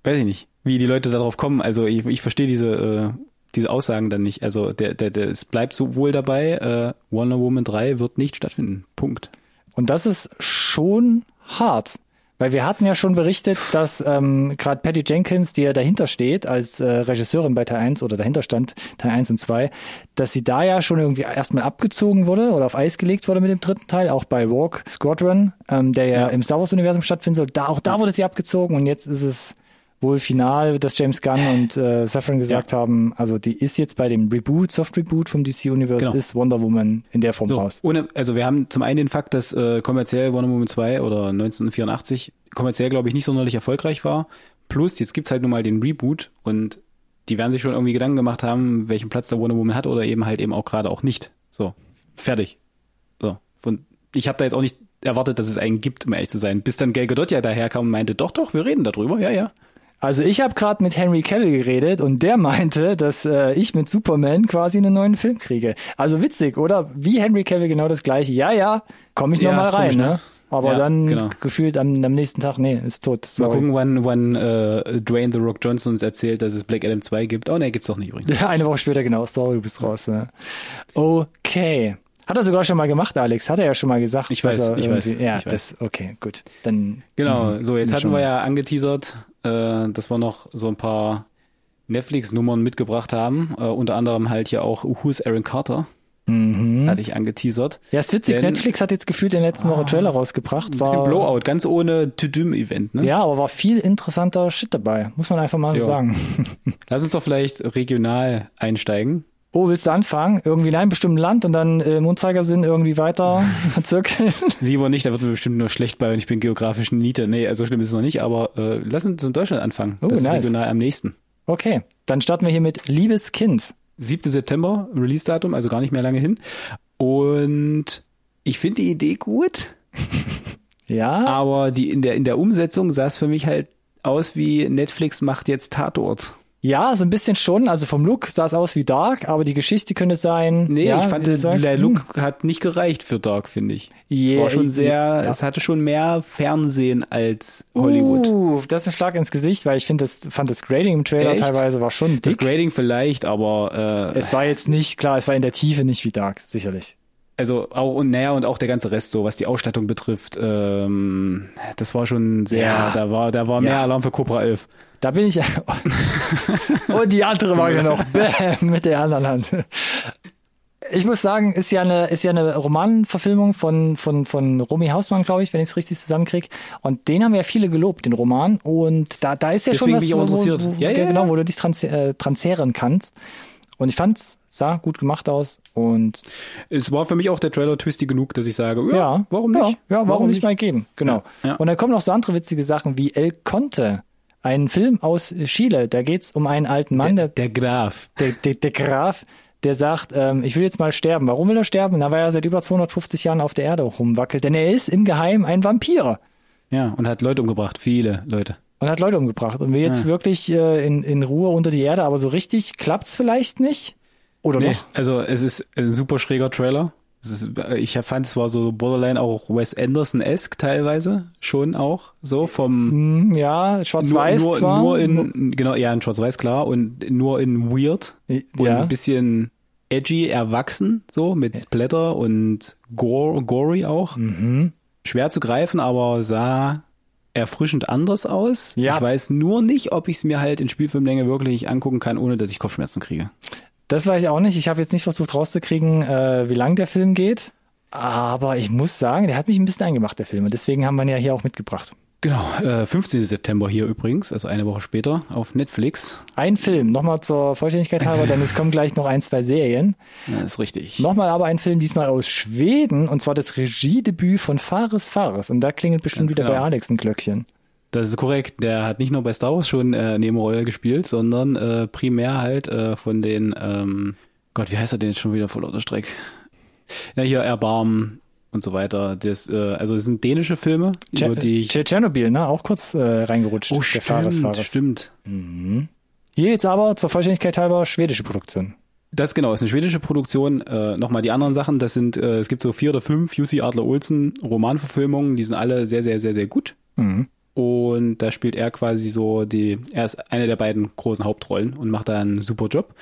B: Weiß ich nicht, wie die Leute darauf kommen. Also ich, ich verstehe diese äh, diese Aussagen dann nicht. Also der, der, der, es bleibt so wohl dabei. Äh, Wonder Woman 3 wird nicht stattfinden. Punkt.
A: Und das ist schon hart. Weil wir hatten ja schon berichtet, dass ähm, gerade Patty Jenkins, die ja dahinter steht als äh, Regisseurin bei Teil 1 oder dahinter stand, Teil 1 und 2, dass sie da ja schon irgendwie erstmal abgezogen wurde oder auf Eis gelegt wurde mit dem dritten Teil, auch bei Walk Squadron, ähm, der ja,
B: Ja.
A: im Star Wars-Universum stattfinden soll. Da, auch da wurde sie abgezogen und jetzt ist es wohl final, dass James Gunn und äh, Saffron gesagt haben, also die ist jetzt bei dem Reboot, Soft Reboot vom DC-Universe,
B: Genau.
A: ist Wonder Woman in der Form
B: So,
A: raus.
B: ohne, also wir haben zum einen den Fakt, dass äh, kommerziell Wonder Woman 2 oder 1984 kommerziell, glaube ich, nicht sonderlich erfolgreich war. Plus, jetzt gibt's halt nun mal den Reboot und die werden sich schon irgendwie Gedanken gemacht haben, welchen Platz der Wonder Woman hat oder eben halt eben auch gerade auch nicht. So, fertig. So. Und ich habe da jetzt auch nicht erwartet, dass es einen gibt, um ehrlich zu sein. Bis dann Gal Gadot ja daherkam und meinte, doch, doch, wir reden darüber, ja, ja.
A: Also ich habe gerade mit Henry Cavill geredet und der meinte, dass äh, ich mit Superman quasi einen neuen Film kriege. Also witzig, oder? Wie Henry Cavill genau das gleiche. Ja, ja, komme ich
B: Ja,
A: noch mal
B: ist
A: rein,
B: komisch,
A: ne?
B: ne?
A: Aber
B: Ja,
A: dann
B: genau.
A: gefühlt am, am nächsten Tag, nee, ist tot.
B: Mal
A: Sorry.
B: gucken, wann, wann äh, Dwayne The Rock Johnson uns erzählt, dass es Black Adam 2 gibt. Oh ne, gibt's doch nicht übrigens.
A: Ja, eine Woche später, genau. Sorry, du bist raus. Ne? Okay. Hat er sogar schon mal gemacht, Alex. Hat er ja schon mal gesagt.
B: Ich weiß, ich weiß,
A: Ja,
B: ich weiß.
A: das, okay, gut. Dann.
B: Genau,
A: Mhm.
B: so jetzt hatten wir ja angeteasert, äh, dass wir noch so ein paar Netflix-Nummern mitgebracht haben. Äh, unter anderem halt hier auch Who's Aaron Carter,
A: Mhm.
B: hatte ich angeteasert.
A: Ja, ist witzig.
B: Denn-
A: Netflix hat jetzt gefühlt in der letzten Woche Trailer rausgebracht.
B: Ein bisschen
A: War,
B: Blowout, ganz ohne To-Doom-Event. Ne?
A: Ja, aber war viel interessanter Shit dabei. Muss man einfach mal so sagen.
B: Lass uns doch vielleicht regional einsteigen.
A: Oh, willst du anfangen? Irgendwie in einem bestimmten Land und dann äh, im Uhrzeigersinn irgendwie weiter zirkeln?
B: Lieber nicht, da wird mir bestimmt nur schlecht bei und ich bin geografisch Niete. Nee, also so schlimm ist es noch nicht, aber äh, lass uns in Deutschland anfangen.
A: Oh,
B: das ist
A: nice.
B: regional am nächsten.
A: Okay, dann starten wir hier mit Liebes Kind.
B: 7. September, Release-Datum, also gar nicht mehr lange hin. Und ich finde die Idee gut.
A: Ja,
B: Aber die in der in der Umsetzung sah es für mich halt aus wie Netflix macht jetzt Tatort.
A: Ja, so ein bisschen schon. Also vom Look sah es aus wie Dark, aber die Geschichte könnte sein.
B: Nee,
A: ja,
B: ich fand der,
A: sagst,
B: der
A: hm,
B: Look hat nicht gereicht für Dark, finde ich. es
A: Yeah,
B: war schon sehr,
A: ja.
B: es hatte schon mehr Fernsehen als Hollywood.
A: Uh, das ist ein Schlag ins Gesicht, weil ich finde, das fand das Grading im Trailer
B: Echt?
A: teilweise war schon
B: das
A: dick.
B: Grading vielleicht, aber äh,
A: Es war jetzt nicht klar, es war in der Tiefe nicht wie Dark, sicherlich.
B: also auch und naja und auch der ganze Rest so, was die Ausstattung betrifft, ähm, das war schon sehr,
A: Ja.
B: da war da war mehr
A: Ja.
B: Alarm für Cobra 11.
A: Da bin ich. Und die andere war ja noch Bäm, mit der anderen Hand. Ich muss sagen, ist ja eine, ist ja eine Romanverfilmung von, von, von Romy Hausmann, glaube ich, wenn ich es richtig zusammenkriege. Und den haben ja viele gelobt, den Roman. Und da, da ist ja schon
B: Deswegen
A: was,
B: bin ich auch
A: wo,
B: interessiert.
A: Wo, wo,
B: Ja, ja,
A: genau, wo du dich trans, äh, transferieren kannst. Und ich fand's, sah gut gemacht aus. Und
B: Es war für mich auch der Trailer twisty genug, dass ich sage, ja,
A: ja,
B: warum nicht?
A: Ja, ja warum, nicht mal geben? Genau.
B: Ja.
A: Und dann kommen noch so andere witzige Sachen wie El Conte. Ein Film aus Chile. Da geht's um einen alten Mann, der,
B: Der Graf.
A: der, der, der Graf, der sagt, ähm, ich will jetzt mal sterben. Warum will er sterben? Na, weil er seit über 250 Jahren auf der Erde rumwackelt. Denn er ist im Geheimen ein Vampir
B: Ja, und hat Leute umgebracht, viele Leute.
A: und hat Leute umgebracht. Und will jetzt
B: Ah.
A: wirklich äh, in, in Ruhe unter die Erde, aber so richtig klappt's vielleicht nicht. Oder
B: Nee,
A: doch?
B: also es ist ein super schräger Trailer. Ist, ich fand, es war so borderline auch Wes Anderson-esque teilweise schon auch so vom
A: Hm, ja, schwarz-weiß
B: nur,
A: zwar.
B: nur in genau ja in Schwarz-Weiß klar und nur in weird und
A: ja.
B: ein bisschen edgy erwachsen so mit Splatter und Gore, gory auch.
A: Mhm.
B: Schwer zu greifen, aber sah erfrischend anders aus.
A: Ja.
B: Ich weiß nur nicht, ob ich es mir halt in Spielfilmlänge wirklich angucken kann, ohne dass ich Kopfschmerzen kriege.
A: Das weiß ich auch nicht. Ich habe jetzt nicht versucht rauszukriegen, äh, wie lang der Film geht. Aber ich muss sagen, der hat mich ein bisschen eingemacht, der Film. Und deswegen haben wir ihn ja hier auch mitgebracht.
B: Genau, äh, 15. September hier übrigens, also eine Woche später auf Netflix.
A: Ein Film, nochmal zur Vollständigkeit halber, denn es kommen gleich noch ein, zwei Serien.
B: Ja, ist richtig.
A: Nochmal aber ein Film, diesmal aus Schweden, und zwar das Regiedebüt von Fares Fares. Und da klingelt bestimmt
B: Ganz
A: wieder
B: genau.
A: bei Alex ein Glöckchen.
B: Das ist korrekt. Der hat nicht nur bei Star Wars schon äh, Nebenrolle gespielt, sondern äh, primär halt äh, von den, ähm, Gott, wie heißt er denn jetzt schon wieder vor lauter Streck? Ja, hier Erbarmen und so weiter. Das, äh, also das sind dänische Filme, über die ich...
A: Tsche- Tschernobyl, ne? Auch kurz äh, reingerutscht.
B: Oh, stimmt,
A: Fares.
B: stimmt.
A: Hier jetzt aber zur Vollständigkeit halber schwedische Produktion.
B: Das genau, ist eine schwedische Produktion. Äh, Nochmal die anderen Sachen, das sind, äh, es gibt so vier oder fünf UC Adler Olsen Romanverfilmungen, die sind alle sehr, sehr, sehr, sehr gut.
A: Mhm.
B: Und da spielt er quasi so die, er ist eine der beiden großen Hauptrollen und macht da einen super Job.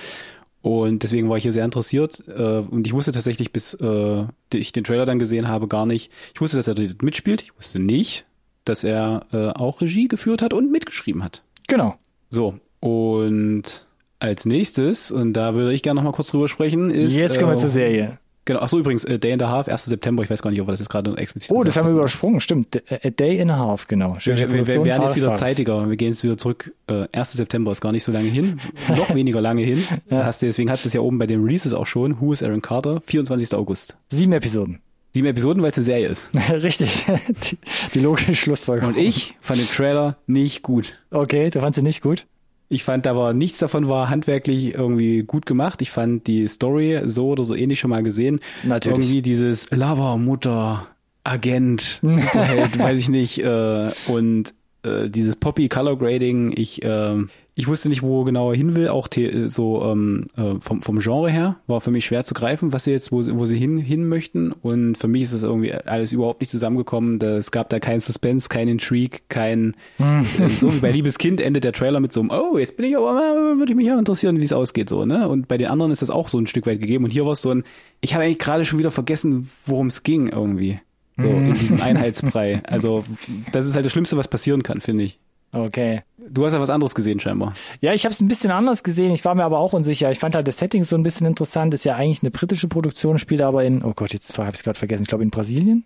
B: Und deswegen war ich hier sehr interessiert. Äh, und ich wusste tatsächlich, bis äh, ich den Trailer dann gesehen habe, gar nicht. Ich wusste, dass er dort mitspielt. Ich wusste nicht, dass er äh, auch Regie geführt hat und mitgeschrieben hat.
A: Genau.
B: So, und als nächstes, und da würde ich gerne noch mal kurz drüber sprechen, ist.
A: Jetzt kommen wir
B: äh,
A: zur Serie.
B: Genau, ach so übrigens, äh, Day and a Half, 1. September, ich weiß gar nicht, ob wir das jetzt gerade explizit
A: Oh, das haben wir übersprungen, stimmt. A a Day and a Half, genau.
B: wir, wir, wir werden jetzt wieder
A: Fares.
B: zeitiger. Wir gehen jetzt wieder zurück. Äh, 1. September ist gar nicht so lange hin. Noch weniger lange hin. Hast du, deswegen hat es ja oben bei den Releases auch schon. Who is Aaron Carter? 24. August.
A: Sieben Episoden.
B: Sieben Episoden, weil es eine Serie ist.
A: Richtig. Die, die logische Schlussfolgerung.
B: Und ich fand den Trailer nicht gut.
A: Okay, du fandst ihn nicht gut?
B: Ich fand, da war nichts davon war handwerklich irgendwie gut gemacht. Ich fand die Story so oder so ähnlich schon mal gesehen.
A: Natürlich.
B: Irgendwie dieses Lover, Mutter, Agent, Superheld, weiß ich nicht. Äh, und äh, dieses Poppy Color Grading, ich äh, ich wusste nicht, wo genau er hin will. Auch the so ähm, äh, vom vom Genre her war für mich schwer zu greifen, was sie jetzt wo sie, wo sie hin hin möchten. Und für mich ist es irgendwie alles überhaupt nicht zusammengekommen. Da- Es gab da keinen Suspense, kein Intrigue, kein äh, so wie bei Liebes Kind endet der Trailer mit so einem Oh, jetzt bin ich aber mal, würde ich mich auch interessieren, wie es ausgeht so ne. Und bei den anderen ist das auch so ein Stück weit gegeben. Und hier war es so ein Ich habe eigentlich gerade schon wieder vergessen, worum es ging irgendwie. So in diesem Einheitsbrei. Also das ist halt das Schlimmste, was passieren kann, finde ich.
A: Okay.
B: Du hast ja was anderes gesehen scheinbar.
A: Ja, ich habe es ein bisschen anders gesehen. Ich war mir aber auch unsicher. Ich fand halt das Setting so ein bisschen interessant. Ist ja eigentlich eine britische Produktion, spielt aber in, oh Gott, jetzt habe ich es gerade vergessen. Ich glaube in Brasilien.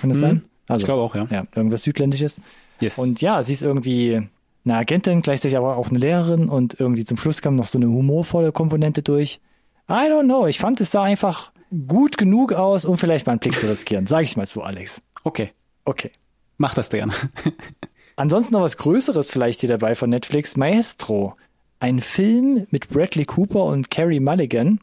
A: Kann das sein? Also,
B: ich glaube auch, ja.
A: ja, irgendwas Südländisches.
B: Yes.
A: Und ja, sie ist irgendwie eine Agentin, gleichzeitig aber auch eine Lehrerin und irgendwie zum Schluss kam noch so eine humorvolle Komponente durch. I don't know. Ich fand es sah einfach gut genug aus, um vielleicht mal einen Blick zu riskieren. Sag ich mal so, Alex.
B: okay,
A: Okay.
B: mach das gerne.
A: Ansonsten noch was Größeres vielleicht hier dabei von Netflix. Maestro. Ein Film mit Bradley Cooper und Carrie Mulligan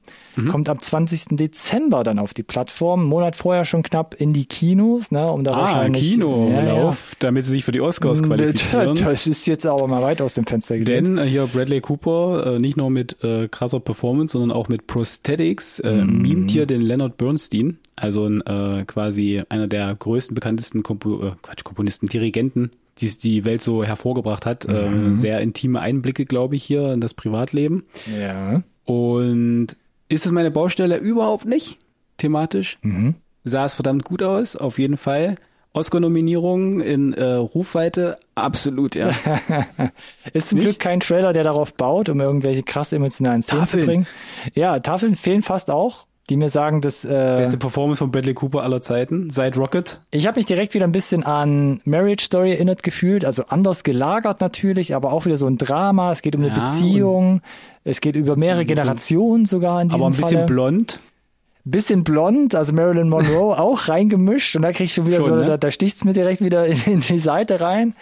A: kommt am 20. Dezember dann auf die Plattform. Einen Monat vorher schon knapp in die Kinos, ne, um da
B: ah,
A: wahrscheinlich
B: Kinolauf, damit sie sich für die Oscars qualifizieren.
A: Das ist jetzt aber mal weit aus dem Fenster gelehnt.
B: Denn äh, hier Bradley Cooper, äh, nicht nur mit äh, krasser Performance, sondern auch mit Prosthetics, äh,
A: Mhm.
B: mimt hier den Leonard Bernstein, also ein, äh, quasi einer der größten, bekanntesten Kompo äh, Quatsch, Komponisten, Dirigenten, die es die Welt so hervorgebracht hat.
A: Mhm.
B: Äh, sehr intime Einblicke, glaube ich, hier in das Privatleben.
A: Ja.
B: Und ist es meine Baustelle? Überhaupt nicht, thematisch.
A: Mhm.
B: Sah es verdammt gut aus, auf jeden Fall. Oscar-Nominierung in äh, Rufweite, absolut, ja.
A: Ist zum
B: Nicht?
A: Glück kein Trailer, der darauf baut, um irgendwelche krass emotionalen Szenen
B: Tafeln.
A: zu bringen. Ja, Tafeln fehlen fast auch, die mir sagen, dass äh,
B: Beste Performance von Bradley Cooper aller Zeiten, seit Rocket.
A: Ich habe mich direkt wieder ein bisschen an Marriage Story erinnert gefühlt, also anders gelagert natürlich, aber auch wieder so ein Drama. Es geht um eine
B: Ja,
A: Beziehung, es geht über mehrere
B: so-
A: Generationen sogar in diesem
B: aber ein bisschen
A: Falle.
B: blond.
A: bisschen blond, also Marilyn Monroe auch reingemischt und da krieg ich schon wieder
B: Schon,
A: so,
B: ne?
A: da, da sticht's mir direkt wieder in, in die Seite rein.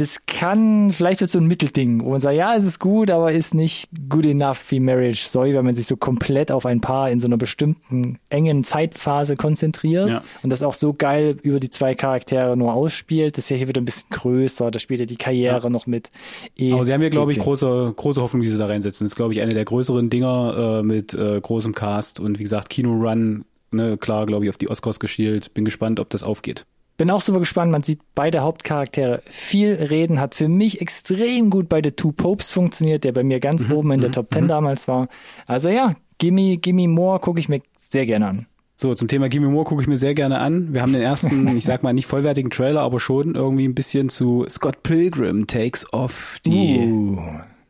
A: Das kann, vielleicht wird so ein Mittelding, wo man sagt, ja, es ist gut, aber ist nicht good enough wie Marriage Story, wenn man sich so komplett auf ein Paar in so einer bestimmten engen Zeitphase konzentriert
B: Ja.
A: und das auch so geil über die zwei Charaktere nur ausspielt. Das ist ja hier wieder ein bisschen größer, da spielt ja die Karriere noch mit.
B: Aber sie haben hier, glaube ich, große, große Hoffnung, die sie da reinsetzen. Das ist, glaube ich, eine der größeren Dinger äh, mit äh, großem Cast und wie gesagt, Kino-Run, ne, klar, glaube ich, auf die Oscars geschielt. Bin gespannt, ob das aufgeht.
A: Bin auch super gespannt. Man sieht beide Hauptcharaktere viel reden. Hat für mich extrem gut bei The Two Popes funktioniert, der bei mir ganz
B: Mhm,
A: oben in der Top 10 damals war. Also ja, Gimme, Gimme More gucke ich mir sehr gerne an.
B: So, zum Thema Gimme Moore gucke ich mir sehr gerne an. Wir haben den ersten, ich sag mal, nicht vollwertigen Trailer, aber schon irgendwie ein bisschen zu Scott Pilgrim Takes Off, die
A: Uh.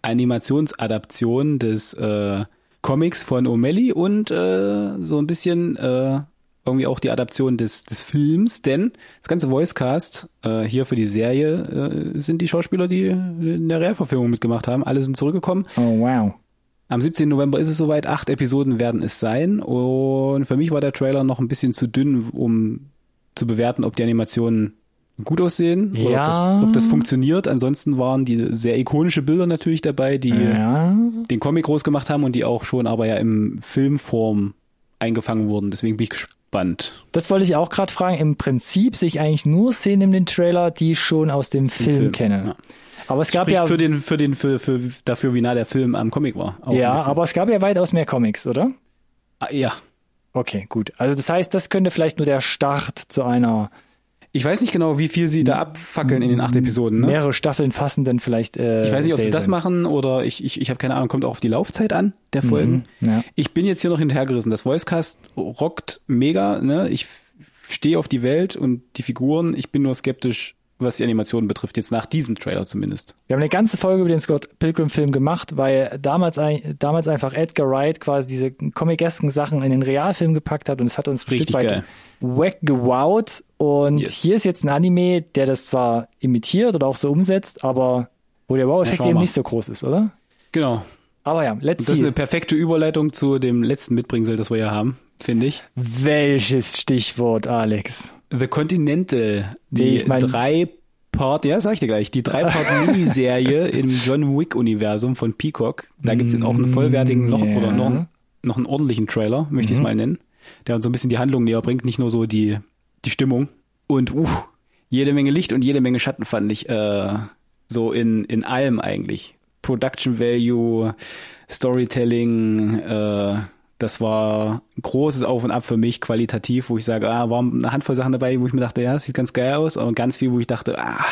B: Animationsadaption des äh, Comics von O'Malley und äh, so ein bisschen äh, irgendwie auch die Adaption des, des Films, denn das ganze Voicecast äh, hier für die Serie äh, sind die Schauspieler, die in der Realverfilmung mitgemacht haben. Alle sind zurückgekommen.
A: Oh, wow.
B: Am 17. November ist es soweit. Acht Episoden werden es sein. Und für mich war der Trailer noch ein bisschen zu dünn, um zu bewerten, ob die Animationen gut aussehen oder
A: Ja.
B: ob, das, ob das funktioniert. Ansonsten waren die sehr ikonische Bilder natürlich dabei, die
A: Ja.
B: den Comic groß gemacht haben und die auch schon aber ja im Filmform eingefangen wurden. Deswegen bin ich gespannt.
A: Das wollte ich auch gerade fragen. Im Prinzip sehe ich eigentlich nur Szenen in den Trailer, die ich schon aus dem Film,
B: Film,
A: kenne.
B: ja.
A: Aber es gab
B: Spricht
A: ja,
B: für den, für den, für, für dafür, wie nah der Film am Comic war.
A: Ja, aber es gab ja weitaus mehr Comics, oder?
B: Ah, ja.
A: Okay, gut. Also das heißt, das könnte vielleicht nur der Start zu einer
B: Ich weiß nicht genau, wie viel sie da abfackeln in den acht Episoden. Ne?
A: mehrere Staffeln fassenden vielleicht. Äh,
B: Ich weiß nicht, ob sie das machen oder ich, ich, ich habe keine Ahnung, kommt auch auf die Laufzeit an der Folgen.
A: Mhm, ja.
B: Ich bin jetzt hier noch hinterhergerissen. Das Voicecast rockt mega, ne? Ich stehe auf die Welt und die Figuren. Ich bin nur skeptisch, was die Animationen betrifft, jetzt nach diesem Trailer zumindest.
A: Wir haben eine ganze Folge über den Scott Pilgrim Film gemacht, weil damals, ein- damals einfach Edgar Wright quasi diese comicesken Sachen in den Realfilm gepackt hat und es hat uns ein
B: Richtig
A: Stück weit
B: geil.
A: wack gewowt. Und
B: Yes.
A: hier ist jetzt ein Anime, der das zwar imitiert oder auch so umsetzt, aber wo der Wow-Effekt eben nicht so groß ist, oder?
B: Genau.
A: Aber ja, let's
B: Das ist eine perfekte Überleitung zu dem letzten Mitbringsel, das wir hier haben, finde ich.
A: Welches Stichwort, Alex?
B: The Continental,
A: Nee,
B: die
A: ich mein-
B: drei Part, ja, sag ich dir gleich, die drei Part Miniserie im John Wick Universum von Peacock. Da gibt's jetzt auch einen vollwertigen noch
A: Ja.
B: oder noch, noch einen ordentlichen Trailer, möchte ich es mal nennen, der uns so ein bisschen die Handlung näher bringt, nicht nur so die die Stimmung und uh, jede Menge Licht und jede Menge Schatten fand ich äh, so in in allem eigentlich. Production Value, Storytelling, äh, das war ein großes Auf und Ab für mich, qualitativ, wo ich sage, ah, waren eine Handvoll Sachen dabei, wo ich mir dachte, ja, das sieht ganz geil aus, aber ganz viel, wo ich dachte, ah,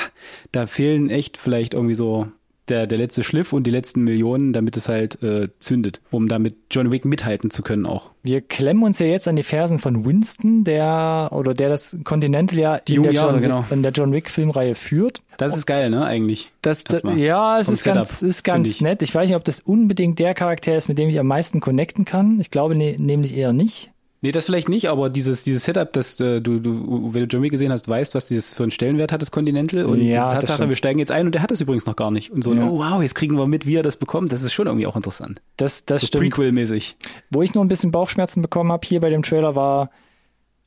B: da fehlen echt vielleicht irgendwie so der, der letzte Schliff und die letzten Millionen, damit es halt äh, zündet, um damit John Wick mithalten zu können auch.
A: Wir klemmen uns ja jetzt an die Fersen von Winston, der oder der das Continental ja in,
B: jungen
A: der
B: Jahre,
A: John,
B: genau.
A: In der John Wick Filmreihe führt.
B: Das ist geil, ne, eigentlich.
A: Das, das, ja, es ist ganz,
B: Setup,
A: ist ganz
B: ich.
A: nett. Ich weiß nicht, ob das unbedingt der Charakter ist, mit dem ich am meisten connecten kann. Ich glaube ne, nämlich eher nicht.
B: Nee, das vielleicht nicht, aber dieses, dieses Setup, das äh, du, du, wenn du John Wick gesehen hast, weißt, was dieses für einen Stellenwert hat, das Continental. Und
A: Ja,
B: die Tatsache, wir steigen jetzt ein und der hat das übrigens noch gar nicht. Und so,
A: Ja.
B: oh wow, jetzt kriegen wir mit, wie er das bekommt. Das ist schon irgendwie auch interessant.
A: Das, das
B: So
A: stimmt.
B: Prequel-mäßig.
A: Wo ich nur ein bisschen Bauchschmerzen bekommen habe hier bei dem Trailer war,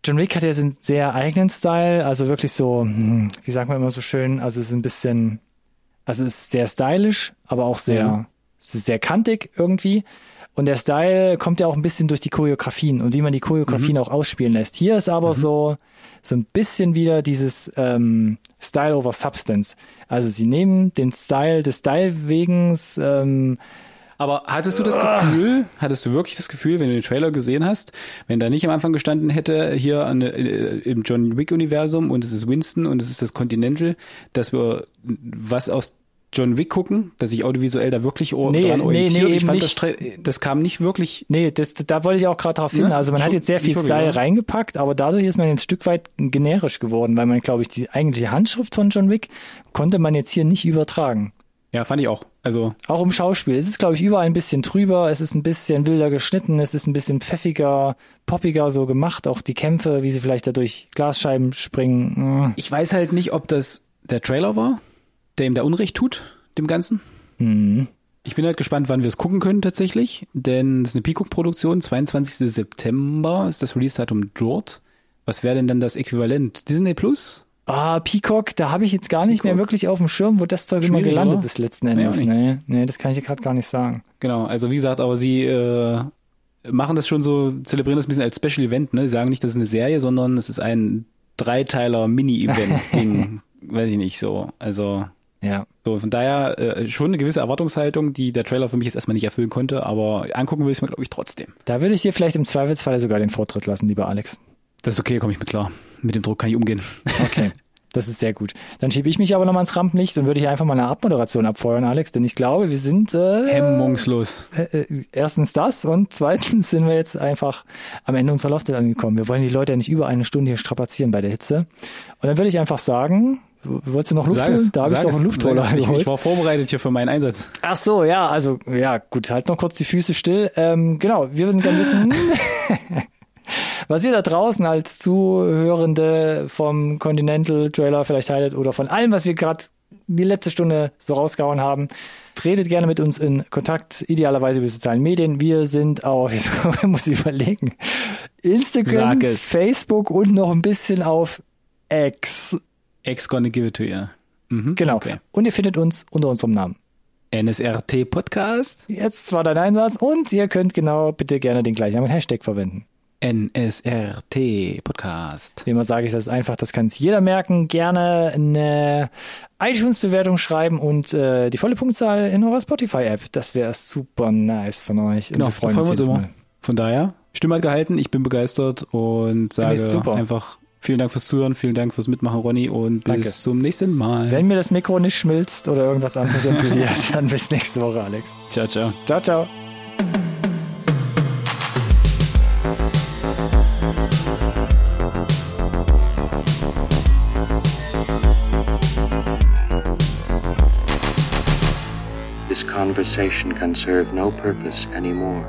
A: John Wick hat ja seinen sehr eigenen Style, also wirklich so, hm, wie sagt man immer so schön, also es ist ein bisschen, also es ist sehr stylisch, aber auch sehr, es ist sehr kantig irgendwie. Und der Style kommt ja auch ein bisschen durch die Choreografien und wie man die Choreografien auch ausspielen lässt. Hier ist aber so, so ein bisschen wieder dieses ähm, Style over Substance. Also sie nehmen den Style des Style wegens, ähm,
B: Aber hattest du das Gefühl, hattest du wirklich das Gefühl, wenn du den Trailer gesehen hast, wenn da nicht am Anfang gestanden hätte, hier an, äh, im John Wick-Universum und es ist Winston und es ist das Continental, dass wir was aus John Wick gucken, dass sich audiovisuell da wirklich
A: Nee,
B: dran
A: nee,
B: orientiert.
A: nee,
B: ich fand
A: nicht.
B: das, das kam nicht wirklich
A: Nee, das, da wollte ich auch gerade darauf hin.
B: Ja,
A: also man hat
B: schon-
A: jetzt sehr viel Style
B: oder?
A: reingepackt, aber dadurch ist man jetzt ein Stück weit generisch geworden, weil man, glaube ich, die eigentliche Handschrift von John Wick konnte man jetzt hier nicht übertragen.
B: Ja, fand ich auch. Also,
A: Auch im Schauspiel. Es ist, glaube ich, überall ein bisschen trüber, es ist ein bisschen wilder geschnitten, es ist ein bisschen pfeffiger, poppiger so gemacht. Auch die Kämpfe, wie sie vielleicht da durch Glasscheiben springen. mm.
B: ich weiß halt nicht, ob das der Trailer war, der ihm da Unrecht tut, dem Ganzen.
A: Hm.
B: Ich bin halt gespannt, wann wir es gucken können tatsächlich, denn es ist eine Peacock-Produktion, 22. September ist das Release-Datum dort. Was wäre denn dann das Äquivalent? Disney Plus?
A: Ah, Peacock, da habe ich jetzt gar nicht mehr
B: Peacock.
A: wirklich auf dem Schirm, wo das Zeug immer
B: Schwierig,
A: gelandet
B: oder?
A: ist letzten
B: Nee,
A: Endes.
B: nicht.
A: Nee, nee, das kann ich dir gerade gar nicht sagen.
B: Genau, also wie gesagt, aber sie äh, machen das schon so, zelebrieren das ein bisschen als Special Event, ne? Sie sagen nicht, das ist eine Serie, sondern es ist ein Dreiteiler Mini-Event-Ding, weiß ich nicht so. Also
A: Ja.
B: so von daher äh, schon eine gewisse Erwartungshaltung, die der Trailer für mich jetzt erstmal nicht erfüllen konnte, aber angucken will ich es mir, glaube ich, trotzdem.
A: Da würde ich dir vielleicht im Zweifelsfall sogar den Vortritt lassen, lieber Alex.
B: Das ist okay, komme ich mit klar. Mit dem Druck kann ich umgehen.
A: Okay. Das ist sehr gut. Dann schiebe ich mich aber nochmal ins Rampenlicht und würde hier einfach mal eine Abmoderation abfeuern, Alex, denn ich glaube, wir sind äh,
B: Hemmungslos.
A: äh, äh, erstens das und zweitens sind wir jetzt einfach am Ende unserer Laufzeit angekommen. Wir wollen die Leute ja nicht über eine Stunde hier strapazieren bei der Hitze. Und dann würde ich einfach sagen, wolltest du noch Luft holen? Da habe ich doch einen
B: es. ich, ich war vorbereitet hier für meinen Einsatz.
A: Ach so, ja, also ja, gut, halt noch kurz die Füße still. Ähm, genau, wir würden gerne wissen, was ihr da draußen als Zuhörende vom Continental Trailer vielleicht haltet oder von allem, was wir gerade die letzte Stunde so rausgehauen haben. Tretet gerne mit uns in Kontakt, idealerweise über sozialen Medien. Wir sind auf, jetzt muss ich überlegen, Instagram, Facebook und noch ein bisschen auf X.
B: X gonna give it to you.
A: Mhm, genau. Okay. Und ihr findet uns unter unserem Namen.
B: NSRT Podcast.
A: Jetzt war dein Einsatz und ihr könnt genau bitte gerne den gleichen Hashtag verwenden.
B: NSRT Podcast.
A: Wie immer sage ich das einfach, das kann sich jeder merken. Gerne eine iTunes-Bewertung schreiben und äh, die volle Punktzahl in eurer Spotify-App. Das wäre super nice von euch.
B: Genau, wir freuen, freuen uns immer. Mal. Von daher, Stimme hat gehalten, ich bin begeistert und sage einfach vielen Dank fürs Zuhören, vielen Dank fürs Mitmachen, Ronny, und Danke. bis zum nächsten Mal.
A: Wenn mir das Mikro nicht schmilzt oder irgendwas anderes impliziert, dann bis nächste Woche, Alex.
B: Ciao, ciao.
A: Ciao, ciao. This conversation can serve no purpose anymore.